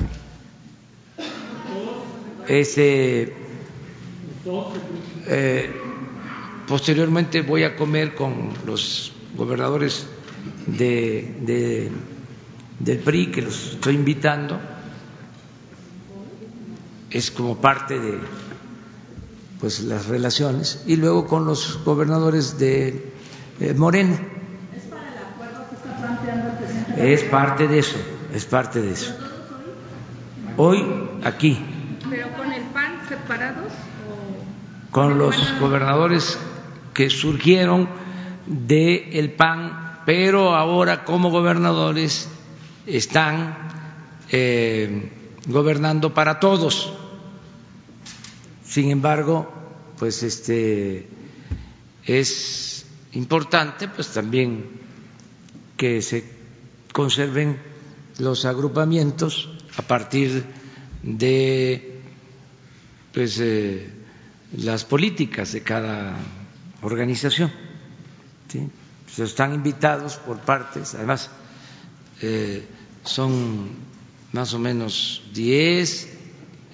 Ese, eh, posteriormente voy a comer con los gobernadores de, de, del PRI que los estoy invitando. Es como parte de pues las relaciones y luego con los gobernadores de eh, Morena. ¿Es para el acuerdo que está planteando el presidente? Es parte de eso, es parte de eso. Hoy aquí. ¿Pero con el PAN separados? Con los gobernadores que surgieron del el PAN, pero ahora como gobernadores están eh, gobernando para todos sin embargo, pues este es importante pues también que se conserven los agrupamientos a partir de pues eh, las políticas de cada organización. están invitados por partes, además eh, son más o menos diez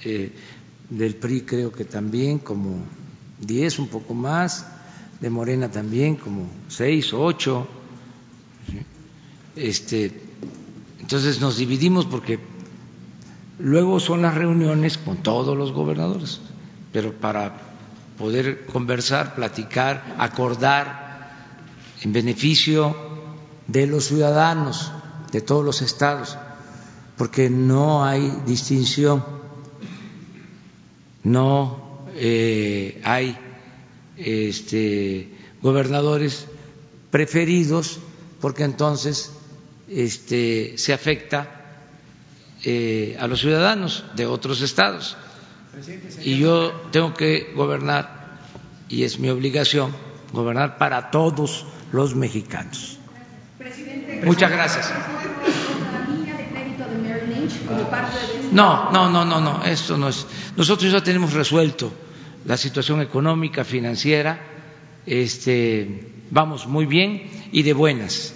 eh, del PRI creo que también como 10, un poco más, de Morena también como 6 o 8. Este, entonces nos dividimos porque luego son las reuniones con todos los gobernadores, pero para poder conversar, platicar, acordar en beneficio de los ciudadanos de todos los estados, porque no hay distinción no eh, hay este, gobernadores preferidos porque entonces este, se afecta eh, a los ciudadanos de otros estados. Y yo tengo que gobernar, y es mi obligación, gobernar para todos los mexicanos. Muchas gracias. No, no, no, no, no, esto no es. Nosotros ya tenemos resuelto la situación económica, financiera, este, vamos muy bien y de buenas.